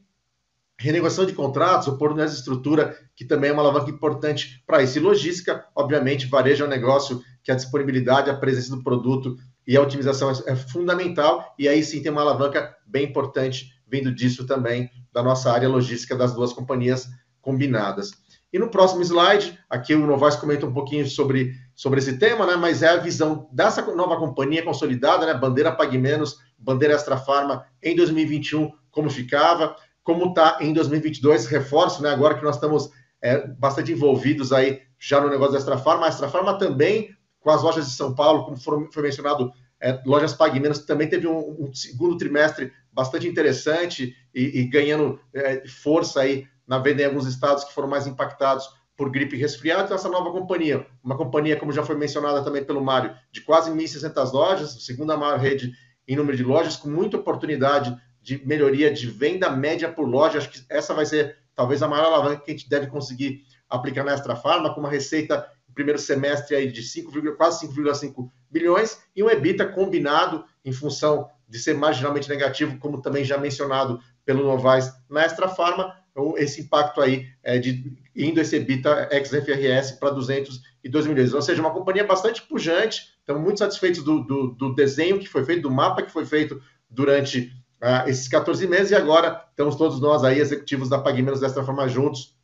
renegociação de contratos, oportunidades de estrutura, que também é uma alavanca importante para isso. E logística, obviamente, varejo é um negócio que a disponibilidade, a presença do produto e a otimização é, é fundamental, e aí sim tem uma alavanca bem importante vindo disso também, da nossa área logística das duas companhias combinadas. E no próximo slide, aqui o Novaes comenta um pouquinho sobre, sobre esse tema, né? mas é a visão dessa nova companhia consolidada, né? bandeira Pague Menos, bandeira Extra Farma, em 2021, como ficava, como está em 2022, reforço, né? agora que nós estamos é, bastante envolvidos aí já no negócio da Extra Farma, a Extra Farma também, com as lojas de São Paulo, como foi mencionado, é, lojas Pague Menos, também teve um, um segundo trimestre bastante interessante e, e ganhando é, força aí na venda em alguns estados que foram mais impactados por gripe e resfriado. Então, essa nova companhia, uma companhia, como já foi mencionada também pelo Mário, de quase 1.600 lojas, segunda maior rede em número de lojas, com muita oportunidade de melhoria de venda média por loja. Acho que essa vai ser talvez a maior alavanca que a gente deve conseguir aplicar na Extra Farma, com uma receita primeiro semestre aí de 5, quase 5,5 bilhões e um EBITDA combinado em função de ser marginalmente negativo, como também já mencionado pelo Novaes na Extra Farma, então, esse impacto aí é de indo esse EBITDA ex-FRS para 202 milhões. Ou seja, uma companhia bastante pujante, estamos muito satisfeitos do, do, do, desenho que foi feito, do mapa que foi feito durante uh, esses 14 meses, e agora estamos todos nós aí, executivos da PagMenos desta forma juntos,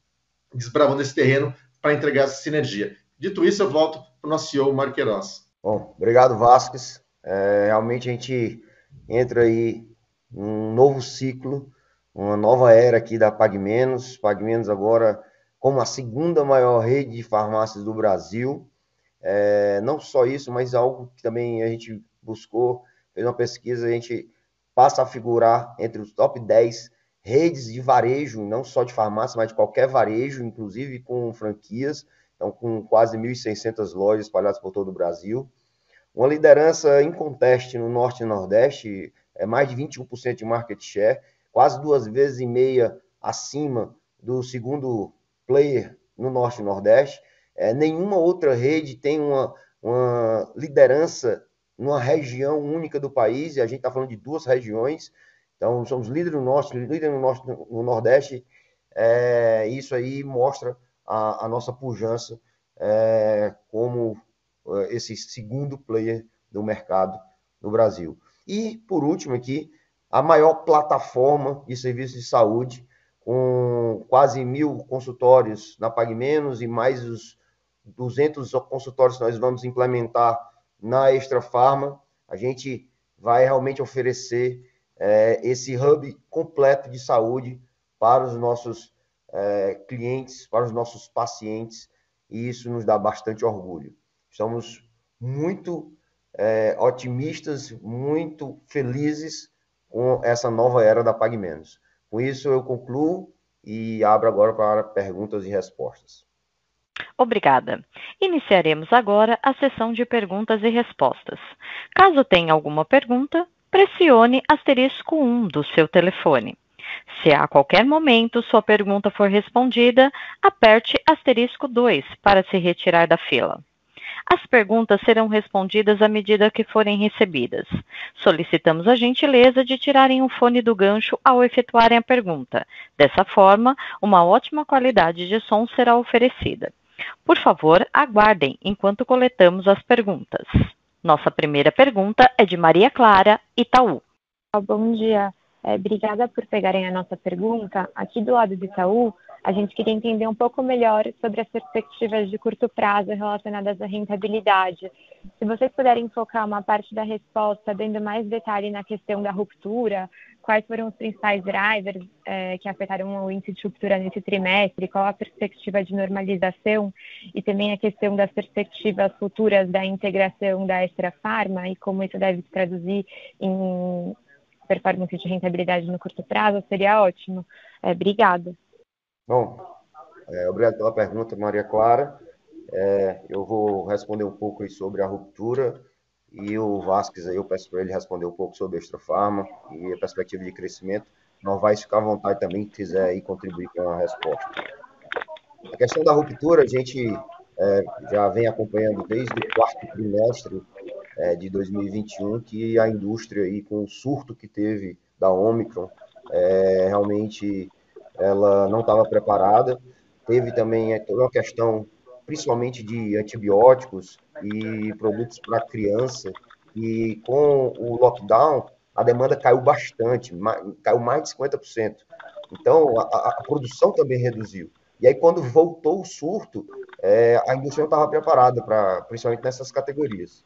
desbravando esse terreno para entregar essa sinergia. Dito isso, eu volto para o nosso CEO, Marco Queiroz. Bom, obrigado, Vasques. É, realmente a gente entra aí num novo ciclo uma nova era aqui da PagMenos. PagMenos agora como a segunda maior rede de farmácias do Brasil. É, não só isso, mas algo que também a gente buscou, fez uma pesquisa, a gente passa a figurar entre os top 10 redes de varejo, não só de farmácia, mas de qualquer varejo, inclusive com franquias, então com quase 1.600 lojas espalhadas por todo o Brasil. Uma liderança inconteste no Norte e Nordeste, é mais de 21% de market share, quase duas vezes e meia acima do segundo player no Norte e Nordeste. É, nenhuma outra rede tem uma, uma liderança numa região única do país, e a gente está falando de duas regiões, então somos líderes no Norte, líderes no, no Nordeste, é, isso aí mostra a, a nossa pujança é, como é, esse segundo player do mercado no Brasil. E, por último aqui, a maior plataforma de serviços de saúde, com quase mil consultórios na PagMenos e mais os 200 consultórios que nós vamos implementar na Extra Farma. A gente vai realmente oferecer é, esse hub completo de saúde para os nossos é, clientes, para os nossos pacientes, e isso nos dá bastante orgulho. Estamos muito é, otimistas, muito felizes com essa nova era da Pague Menos. Com isso, eu concluo e abro agora para perguntas e respostas. Obrigada. Iniciaremos agora a sessão de perguntas e respostas. Caso tenha alguma pergunta, pressione asterisco 1 do seu telefone. Se a qualquer momento sua pergunta for respondida, aperte asterisco 2 para se retirar da fila. As perguntas serão respondidas à medida que forem recebidas. Solicitamos a gentileza de tirarem o fone do gancho ao efetuarem a pergunta. Dessa forma, uma ótima qualidade de som será oferecida. Por favor, aguardem enquanto coletamos as perguntas. Nossa primeira pergunta é de Maria Clara, Itaú. Bom dia. É, obrigada por pegarem a nossa pergunta. Aqui do lado do Itaú, a gente queria entender um pouco melhor sobre as perspectivas de curto prazo relacionadas à rentabilidade. Se vocês puderem focar uma parte da resposta, dando mais detalhe na questão da ruptura, quais foram os principais drivers é, que afetaram o índice de ruptura nesse trimestre, qual a perspectiva de normalização e também a questão das perspectivas futuras da integração da Extra Farma e como isso deve se traduzir em performance de rentabilidade no curto prazo, seria ótimo. É, obrigada. Bom, é, obrigado pela pergunta, Maria Clara. É, eu vou responder um pouco sobre a ruptura e o Vasquez aí eu peço para ele responder um pouco sobre a Extra Farma e a perspectiva de crescimento. Não vai ficar à vontade também, se quiser aí contribuir com a resposta. A questão da ruptura, a gente é, já vem acompanhando desde o quarto trimestre é, de 2021 que a indústria aí com o surto que teve da Omicron é, realmente ela não estava preparada. Teve também é, toda uma questão, principalmente de antibióticos e produtos para criança, e com o lockdown, a demanda caiu bastante, caiu mais de 50%. Então, a, a produção também reduziu. E aí, quando voltou o surto, é, a indústria não estava preparada, para, principalmente nessas categorias.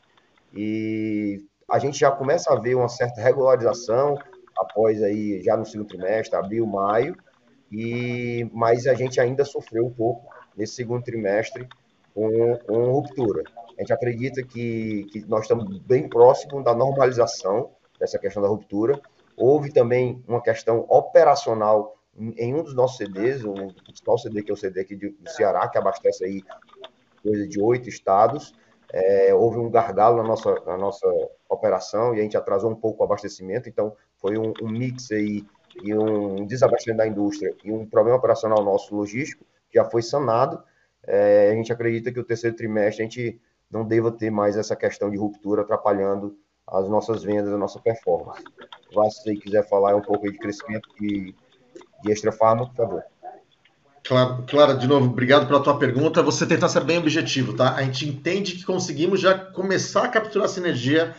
E a gente já começa a ver uma certa regularização após aí, já no segundo trimestre, abril, maio, e mas a gente ainda sofreu um pouco nesse segundo trimestre com, com ruptura. A gente acredita que, que nós estamos bem próximos da normalização dessa questão da ruptura. Houve também uma questão operacional em um dos nossos CDs, o principal CD que é o CD aqui do Ceará, que abastece aí coisa de oito estados. É, houve um gargalo na nossa, na nossa operação e a gente atrasou um pouco o abastecimento, então foi um, um mix aí e um desabastecimento da indústria e um problema operacional nosso logístico já foi sanado. É, a gente acredita que o terceiro trimestre a gente não deva ter mais essa questão de ruptura atrapalhando as nossas vendas, a nossa performance. Vai, se quiser falar um pouco de crescimento de, de extra farma, por favor. Claro, Clara, de novo, obrigado pela tua pergunta. Você tentar ser bem objetivo, tá? A gente entende que conseguimos já começar a capturar sinergia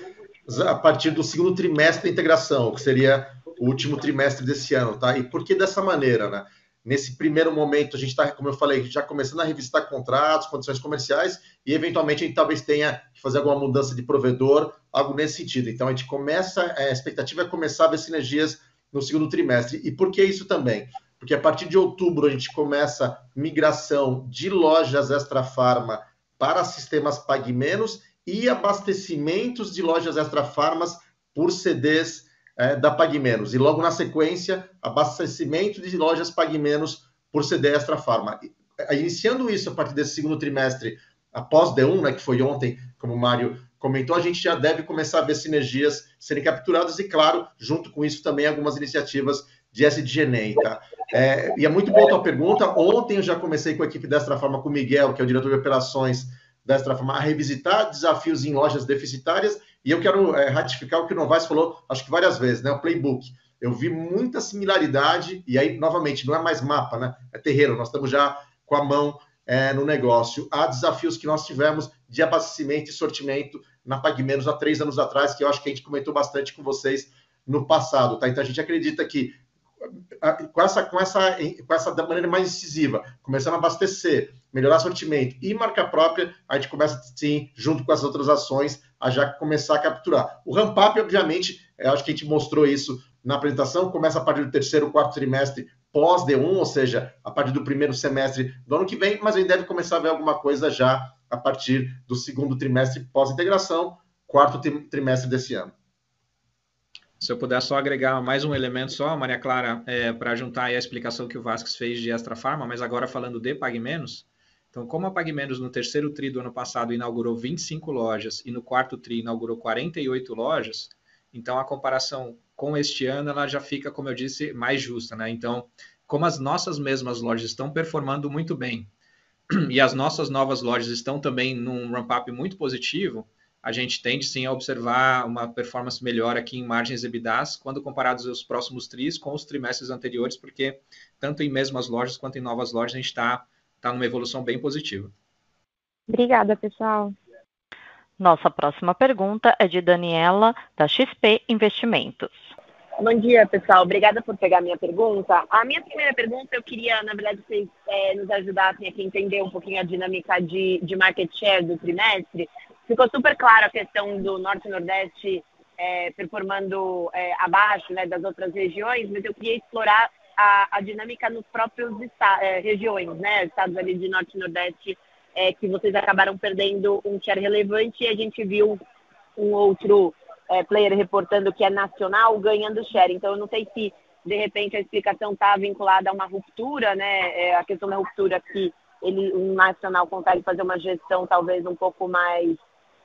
a partir do segundo trimestre da integração, que seria o último trimestre desse ano, tá? E por que dessa maneira, né? Nesse primeiro momento, a gente está, como eu falei, já começando a revisitar contratos, condições comerciais, e eventualmente a gente talvez tenha que fazer alguma mudança de provedor, algo nesse sentido. Então a gente começa, a expectativa é começar a ver sinergias no segundo trimestre. E por que isso também? Porque a partir de outubro a gente começa migração de lojas Extra Farma para sistemas Pague Menos e abastecimentos de lojas Extra Farmas por CDs é, da Pague Menos. E logo na sequência, abastecimento de lojas Pague Menos por CD Extra Farma. Iniciando isso a partir desse segundo trimestre, após D1, né, que foi ontem, como o Mário comentou, a gente já deve começar a ver sinergias serem capturadas e, claro, junto com isso também algumas iniciativas de SDGNEM, tá? É, e é muito boa a tua pergunta. Ontem eu já comecei com a equipe da Farma, com o Miguel, que é o diretor de operações da Farma, a revisitar desafios em lojas deficitárias e eu quero é, ratificar o que o Novaes falou, acho que várias vezes, né? O playbook. Eu vi muita similaridade, e aí, novamente, não é mais mapa, né? É terreiro, nós estamos já com a mão é, no negócio. Há desafios que nós tivemos de abastecimento e sortimento na PagMenos há três anos atrás, que eu acho que a gente comentou bastante com vocês no passado, tá? Então a gente acredita que com essa, com essa, com essa da maneira mais incisiva, começando a abastecer, melhorar sortimento e marca própria, a gente começa, sim, junto com as outras ações, a já começar a capturar. O ramp-up, obviamente, eu acho que a gente mostrou isso na apresentação, começa a partir do terceiro, quarto trimestre pós D1, ou seja, a partir do primeiro semestre do ano que vem, mas a gente deve começar a ver alguma coisa já a partir do segundo trimestre pós-integração, quarto trimestre desse ano. Se eu puder só agregar mais um elemento só, Maria Clara, é, para juntar a explicação que o Vasques fez de Extra Farma, mas agora falando de Pague Menos, então, como a PagMenos no terceiro TRI do ano passado inaugurou 25 lojas e no quarto TRI inaugurou 48 lojas, então a comparação com este ano ela já fica, como eu disse, mais justa, né? Então, como as nossas mesmas lojas estão performando muito bem e as nossas novas lojas estão também num ramp-up muito positivo, a gente tende sim a observar uma performance melhor aqui em margens EBITDAs quando comparados os próximos TRIs com os trimestres anteriores, porque tanto em mesmas lojas quanto em novas lojas a gente está está numa evolução bem positiva. Obrigada, pessoal. Nossa próxima pergunta é de Daniela, da XP Investimentos. Bom dia, pessoal. Obrigada por pegar a minha pergunta. A minha primeira pergunta, eu queria, na verdade, vocês é, nos ajudassem aqui a entender um pouquinho a dinâmica de, de market share do trimestre. Ficou super clara a questão do Norte e Nordeste é, performando é, abaixo né, das outras regiões, mas eu queria explorar a, a dinâmica nos próprios é, regiões, né? Estados ali de Norte e Nordeste, é, que vocês acabaram perdendo um share relevante e a gente viu um outro é, player reportando que é nacional ganhando share. Então, eu não sei se de repente a explicação está vinculada a uma ruptura, né? É, a questão da ruptura que ele, um nacional consegue fazer uma gestão talvez um pouco mais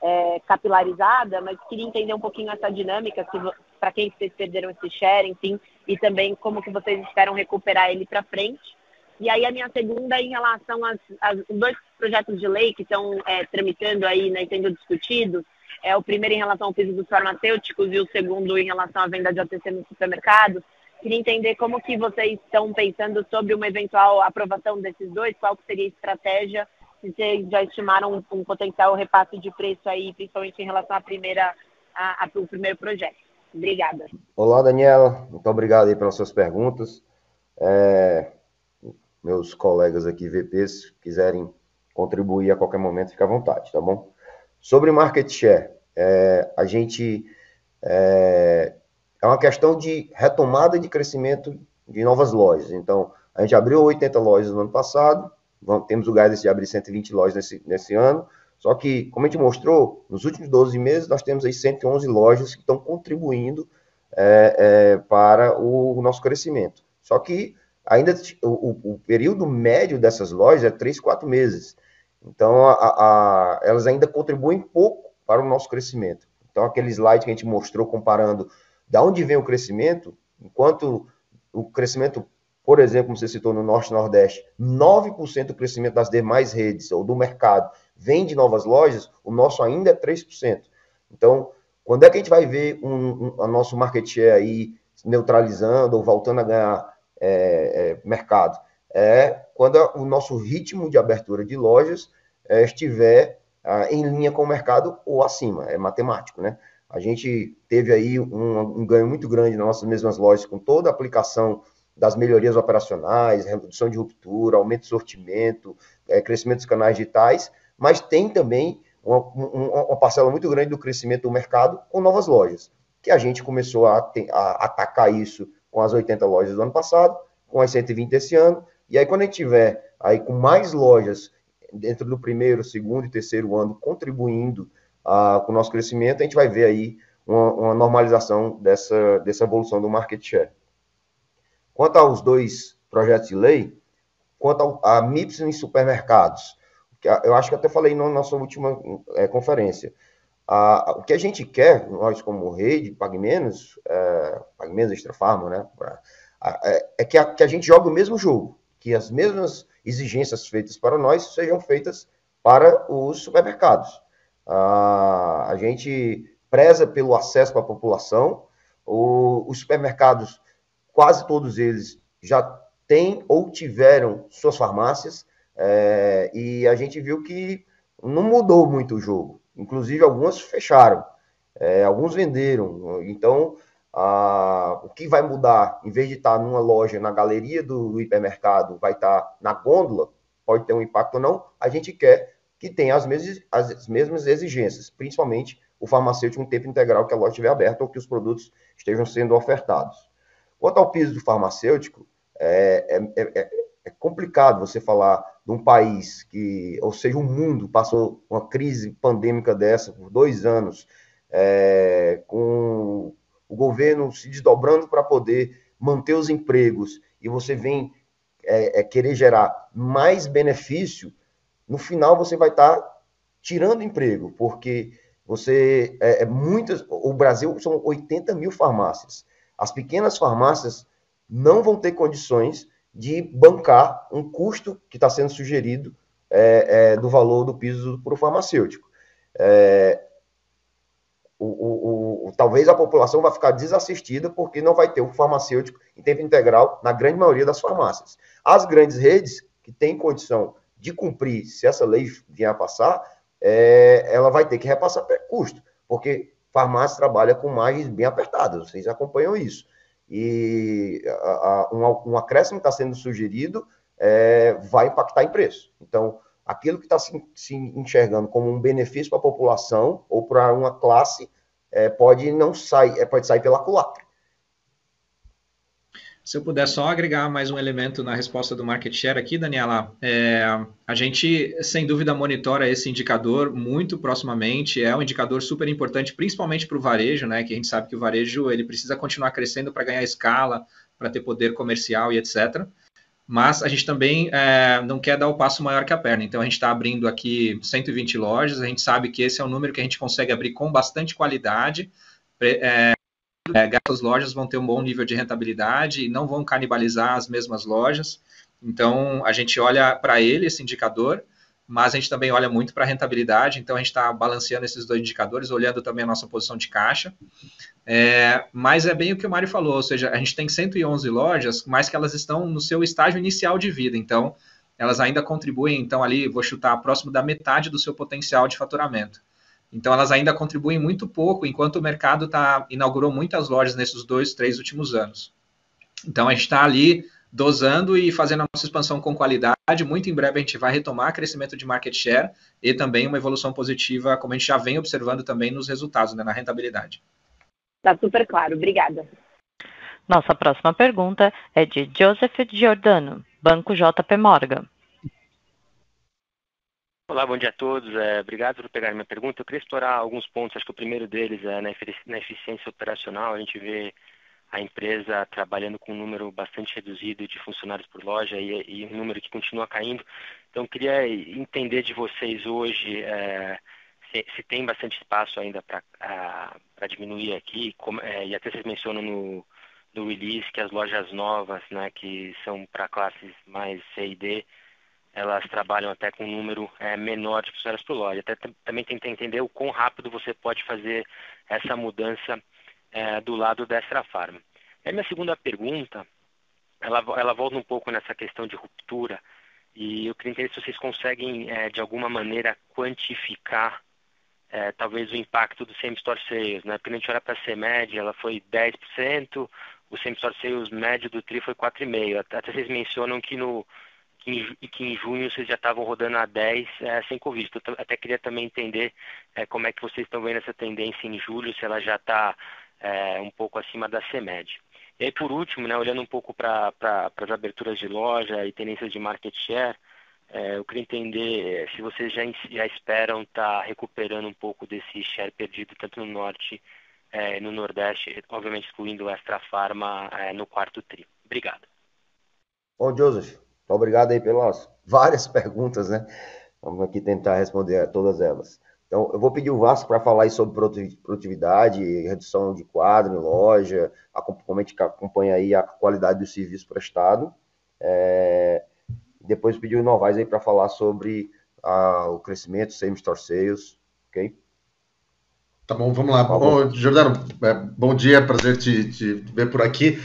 é, capilarizada, mas queria entender um pouquinho essa dinâmica, para quem vocês perderam esse share, enfim, e também como que vocês esperam recuperar ele para frente. E aí a minha segunda em relação aos dois projetos de lei que estão é, tramitando aí, né, sendo discutidos, é o primeiro em relação ao piso dos farmacêuticos e o segundo em relação à venda de OTC no supermercado. Queria entender como que vocês estão pensando sobre uma eventual aprovação desses dois, qual seria a estratégia vocês já estimaram um, um, potencial repasse de preço aí, principalmente em relação à primeira, a, a, ao primeiro projeto. Obrigada. Olá, Daniela. Muito obrigado aí pelas suas perguntas. É, meus colegas aqui, VPs, quiserem contribuir a qualquer momento, fica à vontade, tá bom? Sobre market share, é, a gente é, é uma questão de retomada de crescimento de novas lojas. Então, a gente abriu 80 lojas no ano passado, temos o guidance de abrir 120 lojas nesse, nesse ano, só que, como a gente mostrou, nos últimos 12 meses nós temos aí 111 lojas que estão contribuindo é, é, para o, o, nosso crescimento. Só que ainda o, o, período médio dessas lojas é 3, 4 meses. Então, a, a, elas ainda contribuem pouco para o nosso crescimento. Então, aquele slide que a gente mostrou comparando da onde vem o crescimento, enquanto o crescimento por exemplo, como você citou no Norte e Nordeste, 9% do crescimento das demais redes ou do mercado vem de novas lojas, o nosso ainda é 3%. Então, quando é que a gente vai ver um, um, o nosso market share aí neutralizando ou voltando a ganhar é, é, mercado? É quando o nosso ritmo de abertura de lojas é, estiver ah, em linha com o mercado ou acima, é matemático, né? A gente teve aí um, um ganho muito grande nas nossas mesmas lojas com toda a aplicação das melhorias operacionais, redução de ruptura, aumento de sortimento, é, crescimento dos canais digitais, mas tem também uma, uma, parcela muito grande do crescimento do mercado com novas lojas, que a gente começou a, a, atacar isso com as 80 lojas do ano passado, com as 120 desse ano, e aí quando a gente tiver aí com mais lojas dentro do primeiro, segundo e terceiro ano contribuindo uh, com o nosso crescimento, a gente vai ver aí uma, uma normalização dessa, dessa evolução do market share. Quanto aos dois projetos de lei, quanto a MIPS em supermercados, eu acho que até falei na nossa última é, conferência. A, o que a gente quer, nós como rede, Pague Menos, é, Pague Menos Extra Farma, né, pra, é, é que, a, que a gente joga o mesmo jogo, que as mesmas exigências feitas para nós sejam feitas para os supermercados. A, a gente preza pelo acesso para a população, o, os supermercados quase todos eles já têm ou tiveram suas farmácias, é, e a gente viu que não mudou muito o jogo. Inclusive, algumas fecharam, é, alguns venderam. Então, a, o que vai mudar, em vez de estar numa loja, na galeria do hipermercado, vai estar na gôndola, pode ter um impacto ou não, a gente quer que tenha as mesmas, as mesmas exigências, principalmente o farmacêutico em tempo integral que a loja estiver aberta ou que os produtos estejam sendo ofertados. Quanto ao piso do farmacêutico, é, é, é, é, complicado você falar de um país que, ou seja, o mundo passou uma crise pandêmica dessa por dois anos, é, com o governo se desdobrando para poder manter os empregos e você vem é, é, querer gerar mais benefício, no final você vai estar tá tirando emprego, porque você é, é muitas. O Brasil são 80 mil farmácias as pequenas farmácias não vão ter condições de bancar um custo que está sendo sugerido é, é, do valor do piso para o farmacêutico. É, o, o, o, talvez a população vai ficar desassistida porque não vai ter o farmacêutico em tempo integral na grande maioria das farmácias. As grandes redes que têm condição de cumprir, se essa lei vier a passar, é, ela vai ter que repassar custo, porque farmácia trabalha com margens bem apertadas, vocês acompanham isso. E a, a, um, acréscimo está sendo sugerido é, vai impactar em preço. Então, aquilo que está se, se, enxergando como um benefício para a população ou para uma classe é, pode não sair, é, pode sair pela culatra. Se eu puder só agregar mais um elemento na resposta do market share aqui, Daniela, é, a gente sem dúvida monitora esse indicador muito proximamente, é um indicador super importante, principalmente para o varejo, né? Que a gente sabe que o varejo ele precisa continuar crescendo para ganhar escala, para ter poder comercial e etc. Mas a gente também é, não quer dar o passo maior que a perna. Então a gente está abrindo aqui 120 lojas, a gente sabe que esse é um número que a gente consegue abrir com bastante qualidade. É, é, lojas vão ter um bom nível de rentabilidade e não vão canibalizar as mesmas lojas. Então, a gente olha para ele, esse indicador, mas a gente também olha muito para a rentabilidade, então a gente está balanceando esses dois indicadores, olhando também a nossa posição de caixa. É, mas é bem o que o Mário falou, ou seja, a gente tem 111 lojas, mas que elas estão no seu estágio inicial de vida, então elas ainda contribuem, então ali, vou chutar, próximo da metade do seu potencial de faturamento. Então, elas ainda contribuem muito pouco, enquanto o mercado tá, inaugurou muitas lojas nesses dois, três últimos anos. Então, a gente está ali dosando e fazendo a nossa expansão com qualidade. Muito em breve a gente vai retomar crescimento de market share e também uma evolução positiva, como a gente já vem observando também nos resultados, né, na rentabilidade. Está super claro. Obrigada. Nossa próxima pergunta é de Joseph Giordano, Banco JP Morgan. Olá, bom dia a todos. É, obrigado por pegar minha pergunta. Eu queria explorar alguns pontos. Acho que o primeiro deles é na eficiência operacional. A gente vê a empresa trabalhando com um número bastante reduzido de funcionários por loja e, e um número que continua caindo. Então, queria entender de vocês hoje é, se, se, tem bastante espaço ainda para diminuir aqui, como, é, e até vocês mencionam no, do release que as lojas novas, né, que são para classes mais C e D, elas trabalham até com um número é, menor de funcionários por loja. Até também tenta entender o quão rápido você pode fazer essa mudança é, do lado da Extra Farm. E a minha segunda pergunta, ela, ela volta um pouco nessa questão de ruptura, e eu queria entender se vocês conseguem, é, de alguma maneira, quantificar é, talvez o impacto do Same Store Sales, né? Porque a gente olha para a CMED, ela foi 10%, o Same Store Sales médio do TRI foi 4,5%. Até vocês mencionam que no, que em, que em junho vocês já estavam rodando a 10 é, sem Covid. Então, até queria também entender é, como é que vocês estão vendo essa tendência em julho, se ela já está é, um pouco acima da CEMED. E aí, por último, né, olhando um pouco para pra, as aberturas de loja e tendências de market share, é, eu queria entender se vocês já, já esperam estar tá recuperando um pouco desse share perdido tanto no norte é, no nordeste, obviamente excluindo o Extra Farma é, no quarto tri. Obrigado. Bom, Joseph, obrigado aí pelas várias perguntas, né? Vamos aqui tentar responder todas elas. Então, eu vou pedir o Vasco para falar sobre produtividade, redução de quadro em loja, como a gente acompanha aí a qualidade do serviço prestado. É, depois pedir o Novaes aí para falar sobre o crescimento, store sales, ok? Tá bom, vamos lá. Bom, Jordano, é, bom dia, prazer te, te ver por aqui.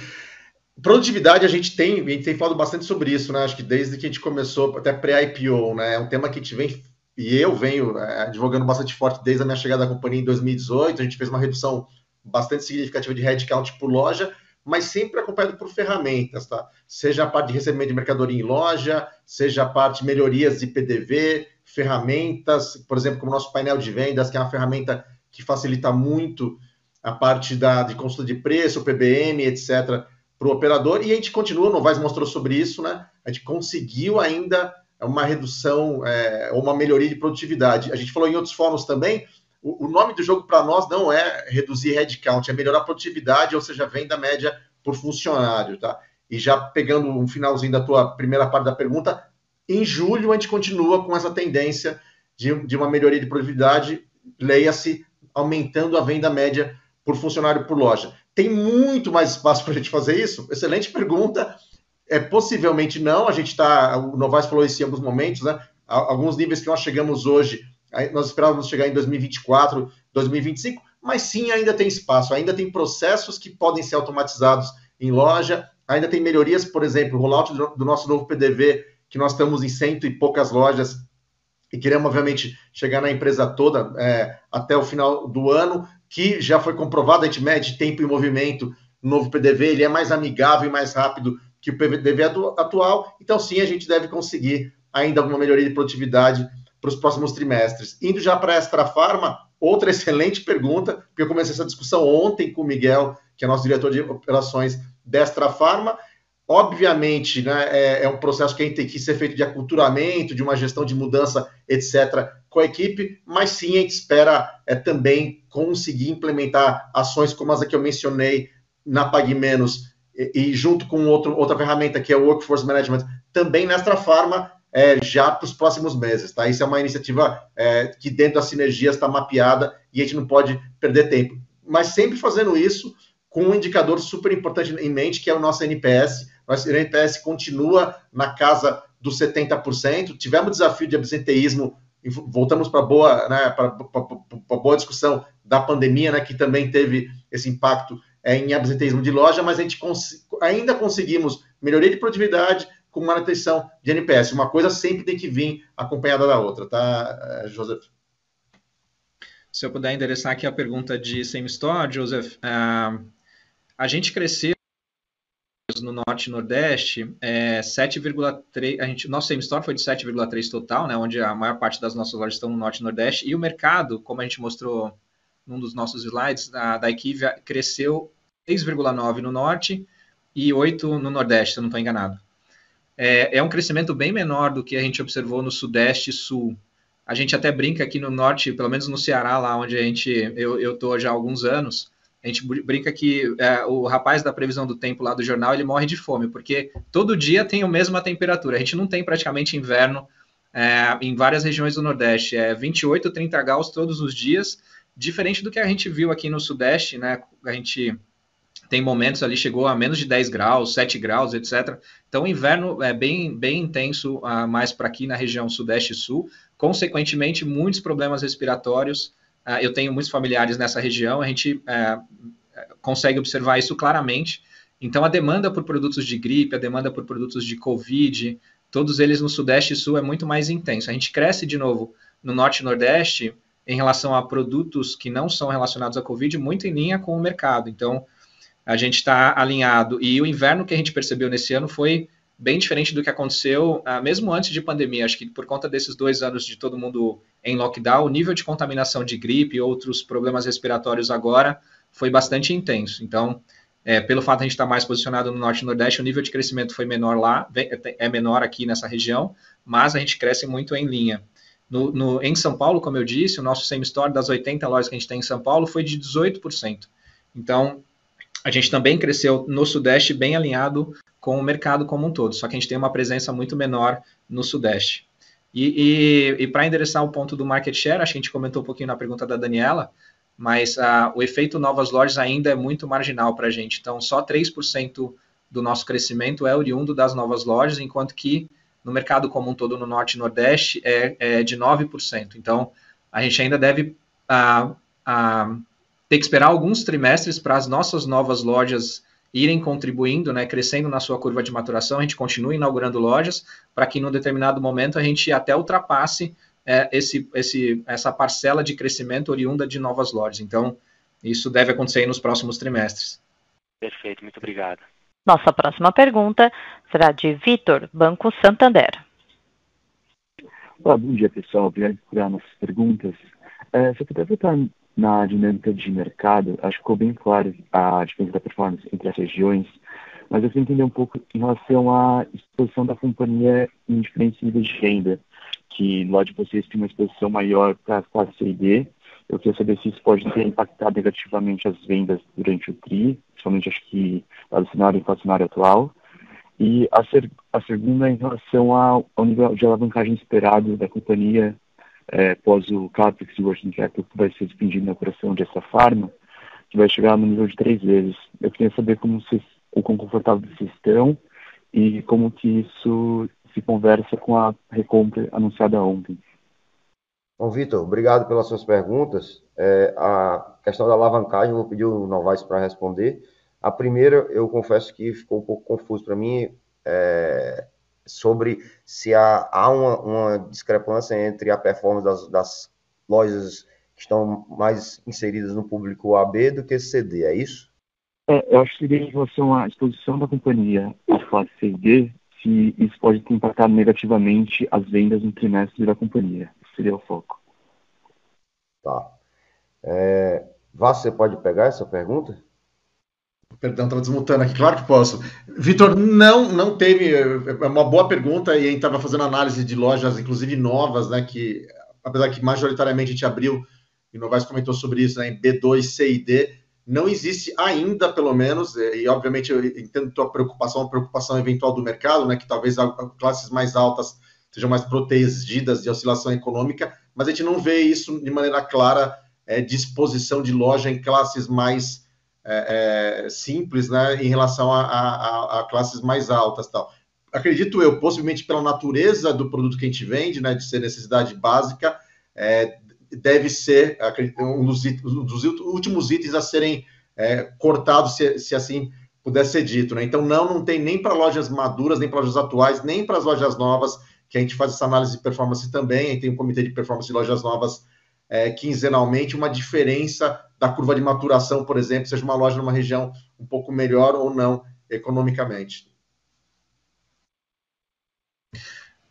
Produtividade, a gente tem, a gente tem falado bastante sobre isso, né? Acho que desde que a gente começou, até pré-IPO, né? É um tema que a gente vem, e eu venho é, advogando bastante forte desde a minha chegada à companhia em 2018. A gente fez uma redução bastante significativa de headcount por loja, mas sempre acompanhado por ferramentas, tá? Seja a parte de recebimento de mercadoria em loja, seja a parte de melhorias de PDV, ferramentas, por exemplo, como o nosso painel de vendas, que é uma ferramenta que facilita muito a parte da, de consulta de preço, PBM, etc., para o operador, e a gente continua, o Novaes mostrou sobre isso, né? A gente conseguiu ainda uma redução é, uma melhoria de produtividade. A gente falou em outros fóruns também, o, o nome do jogo para nós não é reduzir headcount, é melhorar a produtividade, ou seja, venda média por funcionário, tá? E já pegando um finalzinho da tua primeira parte da pergunta, em julho a gente continua com essa tendência de, de uma melhoria de produtividade, leia-se aumentando a venda média por funcionário por loja. Tem muito mais espaço para a gente fazer isso? Excelente pergunta. É possivelmente não. A gente está. O Novaes falou isso em alguns momentos, né? Alguns níveis que nós chegamos hoje, nós esperávamos chegar em 2024, 2025, mas sim ainda tem espaço, ainda tem processos que podem ser automatizados em loja, ainda tem melhorias, por exemplo, o rollout do nosso novo PDV, que nós estamos em cento e poucas lojas e queremos, obviamente, chegar na empresa toda é, até o final do ano, que já foi comprovado, a gente mede tempo e movimento no novo PDV, ele é mais amigável e mais rápido que o PDV atual, então sim, a gente deve conseguir ainda alguma melhoria de produtividade para os próximos trimestres. Indo já para a Extra Farma, outra excelente pergunta, porque eu comecei essa discussão ontem com o Miguel, que é nosso diretor de operações da Extra Farma, Obviamente, né, é, é, um processo que tem que ser feito de aculturamento, de uma gestão de mudança, etc., com a equipe, mas sim a gente espera é, também conseguir implementar ações como as que eu mencionei na Pague Menos e, e junto com outro, outra ferramenta que é o Workforce Management, também nesta Farma, é, já para os próximos meses. Tá? Isso é uma iniciativa é, que dentro das sinergias está mapeada e a gente não pode perder tempo. Mas sempre fazendo isso com um indicador super importante em mente, que é o nosso NPS, nosso NPS continua na casa dos 70%. Tivemos desafio de absenteísmo, voltamos para boa, né, para boa discussão da pandemia, né, que também teve esse impacto é, em absenteísmo de loja, mas a gente cons ainda conseguimos melhoria de produtividade com manutenção de NPS. Uma coisa sempre tem que vir acompanhada da outra, tá, Joseph? Se eu puder endereçar aqui a pergunta de Same Store, Joseph, uh, a gente cresceu no Norte e Nordeste, é 7,3. A gente, nosso same store foi de 7,3 total, né? Onde a maior parte das nossas lojas estão no Norte e Nordeste. E o mercado, como a gente mostrou num dos nossos slides, da, da Equivia cresceu 6,9 no Norte e 8 no Nordeste, se eu não estou enganado. É, é um crescimento bem menor do que a gente observou no Sudeste e Sul. A gente até brinca aqui no Norte, pelo menos no Ceará, lá onde a gente eu estou já há alguns anos a gente brinca que é, o rapaz da previsão do tempo lá do jornal ele morre de fome, porque todo dia tem a mesma temperatura. A gente não tem praticamente inverno é, em várias regiões do Nordeste. É 28, 30 graus todos os dias, diferente do que a gente viu aqui no Sudeste, né? A gente tem momentos ali chegou a menos de 10 graus, 7 graus, etc. Então o inverno é bem, bem intenso uh, mais para aqui na região sudeste e sul, consequentemente muitos problemas respiratórios. Uh, eu tenho muitos familiares nessa região, a gente uh, consegue observar isso claramente. Então a demanda por produtos de gripe, a demanda por produtos de covid, todos eles no sudeste e sul é muito mais intenso. A gente cresce de novo no norte e nordeste em relação a produtos que não são relacionados à covid, muito em linha com o mercado. Então a gente está alinhado. E o inverno que a gente percebeu nesse ano foi bem diferente do que aconteceu uh, mesmo antes de pandemia. Acho que por conta desses dois anos de todo mundo em lockdown, o nível de contaminação de gripe e outros problemas respiratórios agora foi bastante intenso. Então, é, pelo fato de a gente estar mais posicionado no Norte e Nordeste, o nível de crescimento foi menor lá, é menor aqui nessa região, mas a gente cresce muito em linha. No, no, em São Paulo, como eu disse, o nosso same store das 80 lojas que a gente tem em São Paulo foi de 18%. Então, a gente também cresceu no Sudeste bem alinhado com o mercado como um todo, só que a gente tem uma presença muito menor no Sudeste. E, e, e para endereçar o ponto do market share, acho que a gente comentou um pouquinho na pergunta da Daniela, mas uh, o efeito novas lojas ainda é muito marginal para a gente. Então, só 3% do nosso crescimento é oriundo das novas lojas, enquanto que no mercado como um todo, no Norte e Nordeste, é, é de 9%. Então, a gente ainda deve uh, uh, ter que esperar alguns trimestres para as nossas novas lojas irem contribuindo, né, crescendo na sua curva de maturação, a gente continua inaugurando lojas, para que num determinado momento a gente até ultrapasse é, esse, esse, essa parcela de crescimento oriunda de novas lojas. Então, isso deve acontecer nos próximos trimestres. Perfeito, muito obrigado. Nossa próxima pergunta será de Vitor, Banco Santander. Olá, bom dia, pessoal. Obrigado por nossas perguntas. É, se eu puder voltar na dinâmica de mercado, acho que ficou bem claro a diferença da performance entre as regiões, mas eu queria entender um pouco em relação à exposição da companhia em diferentes níveis de renda, que lá de vocês tem uma exposição maior para a classe D. Eu queria saber se isso pode ter impactado negativamente as vendas durante o TRI, principalmente acho que no cenário inflacionário atual. E a, ser, a segunda em relação ao, ao nível de alavancagem esperado da companhia é, após o CAPEX e o Working Capital que vai ser despendido na operação de essa farma, que vai chegar no nível de três vezes. Eu queria saber como vocês, o quão confortável vocês estão e como que isso se conversa com a recompra anunciada ontem. Bom, Vitor, obrigado pelas suas perguntas. É, a questão da alavancagem, eu vou pedir o Novaes para responder. A primeira, eu confesso que ficou um pouco confuso para mim. É, sobre se há, há uma, uma, discrepância entre a performance das, das, lojas que estão mais inseridas no público AB do que CD, é isso? É, eu acho que seria em relação à exposição da companhia à classe CD, se isso pode impactar negativamente as vendas no trimestre da companhia. Esse seria o foco. Tá. É, você pode pegar essa pergunta? Perdão, estava desmutando aqui. Claro que posso. Vitor, não, não teve. É uma boa pergunta e a gente estava fazendo análise de lojas, inclusive novas, né? Que, apesar que majoritariamente a gente abriu, e o Novaes comentou sobre isso, né, em B2, C e D, não existe ainda, pelo menos, e obviamente eu entendo tua preocupação, a preocupação eventual do mercado, né? Que talvez classes mais altas sejam mais protegidas de oscilação econômica, mas a gente não vê isso de maneira clara, é, disposição de loja em classes mais é, é, simples né, em relação a, a, a, classes mais altas tal. Acredito eu, possivelmente pela natureza do produto que a gente vende, né, de ser necessidade básica, é, deve ser um dos, um dos, últimos itens a serem é, cortados, se, se, assim puder ser dito. Né? Então, não, não tem nem para lojas maduras, nem para lojas atuais, nem para as lojas novas, que a gente faz essa análise de performance também, tem um comitê de performance de lojas novas é, quinzenalmente, uma diferença da curva de maturação, por exemplo, seja uma loja numa região um pouco melhor ou não economicamente.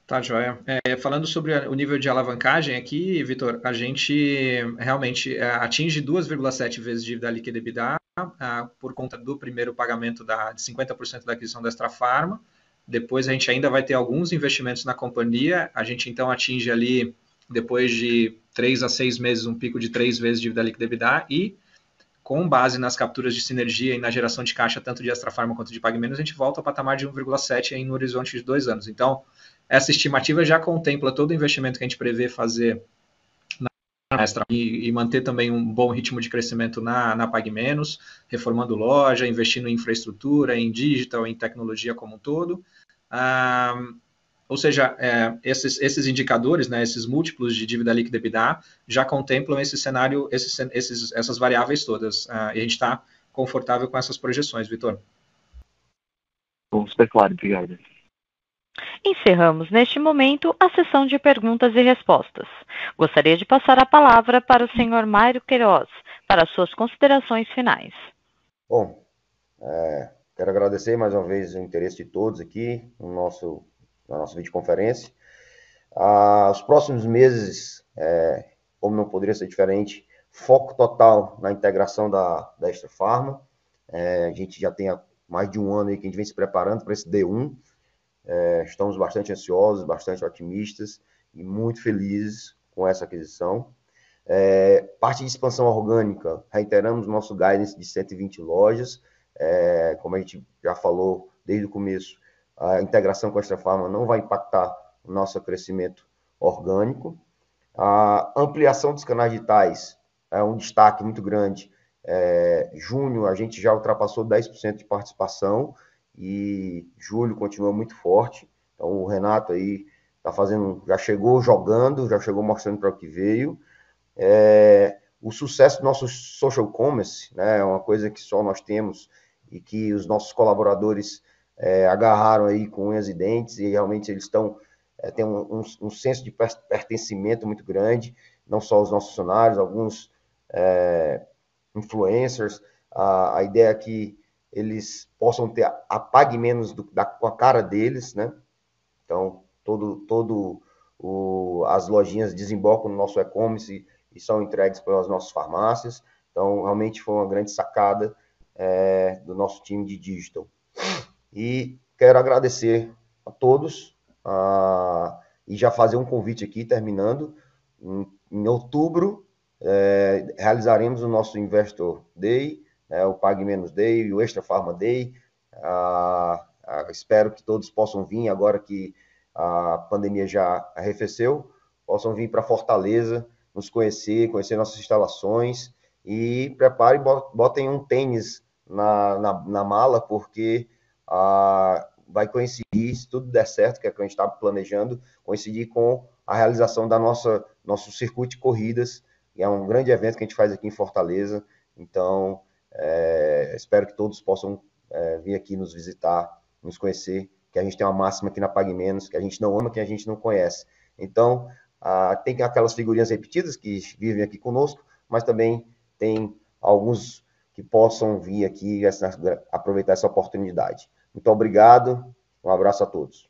Tá, joia. É, falando sobre o nível de alavancagem aqui, Vitor, a gente realmente é, atinge 2,7 vezes dívida líquida EBITDA ah, por conta do primeiro pagamento da, de 50% da aquisição da Extra. Depois a gente ainda vai ter alguns investimentos na companhia. A gente então atinge ali depois de três a seis meses, um pico de três vezes dívida líquida EBITDA e com base nas capturas de sinergia e na geração de caixa, tanto de extra farma quanto de PagMenos, a gente volta ao patamar de 1,7 em no horizonte de dois anos. Então, essa estimativa já contempla todo o investimento que a gente prevê fazer na e, e, manter também um bom ritmo de crescimento na, na Pag Menos, reformando loja, investindo em infraestrutura, em digital, em tecnologia como um todo. Ah, ou seja, é, esses, esses indicadores, né, esses múltiplos de dívida líquida EBITDA, já contemplam esse cenário, esses, esses, essas variáveis todas. Ah, e a gente está confortável com essas projeções, Vitor. Bom, super claro, obrigado. Encerramos neste momento a sessão de perguntas e respostas. Gostaria de passar a palavra para o senhor Mário Queiroz, para suas considerações finais. Bom, é, quero agradecer mais uma vez o interesse de todos aqui no nosso, na nossa videoconferência. Ah, os próximos meses, é, como não poderia ser diferente, foco total na integração da, da Extra Farma. É, a gente já tem mais de um ano aí que a gente vem se preparando para esse D1. É, estamos bastante ansiosos, bastante otimistas e muito felizes com essa aquisição. É, parte de expansão orgânica, reiteramos nosso guidance de 120 lojas. É, como a gente já falou desde o começo, a integração com a Extra Farma não vai impactar o nosso crescimento orgânico. A ampliação dos canais digitais é um destaque muito grande. É, junho, a gente já ultrapassou 10% de participação e julho continua muito forte. Então o Renato aí tá fazendo, já chegou jogando, já chegou mostrando para o que veio. É, o sucesso do nosso social commerce, né, é uma coisa que só nós temos e que os nossos colaboradores é, agarraram aí com unhas e dentes e realmente eles estão é, têm um, um, um, senso de pertencimento muito grande, não só os nossos funcionários, alguns é, influencers. A, a ideia é que eles possam ter a pague menos do, da, com a cara deles, né? Então, todo, todo o, as lojinhas desembocam no nosso e-commerce e, e, são entregues pelas nossas farmácias. Então, realmente foi uma grande sacada é, do nosso time de digital. E quero agradecer a todos a, e já fazer um convite aqui, terminando. Em, em outubro, é, realizaremos o nosso Investor Day, né, o Pague Menos Day o Extra Farma Day. Ah, ah, espero que todos possam vir agora que a pandemia já arrefeceu, possam vir para Fortaleza, nos conhecer, conhecer nossas instalações e preparem, botem um tênis na, na, na mala, porque vai coincidir, se tudo der certo, que é o que a gente está planejando, coincidir com a realização da nossa nosso circuito de corridas, que é um grande evento que a gente faz aqui em Fortaleza. Então, é, espero que todos possam é, vir aqui nos visitar, nos conhecer, que a gente tem uma máxima aqui na Pague Menos, que a gente não ama quem a gente não conhece. Então, tem aquelas figurinhas repetidas que vivem aqui conosco, mas também tem alguns que possam vir aqui essa, aproveitar essa oportunidade. Muito obrigado, um abraço a todos.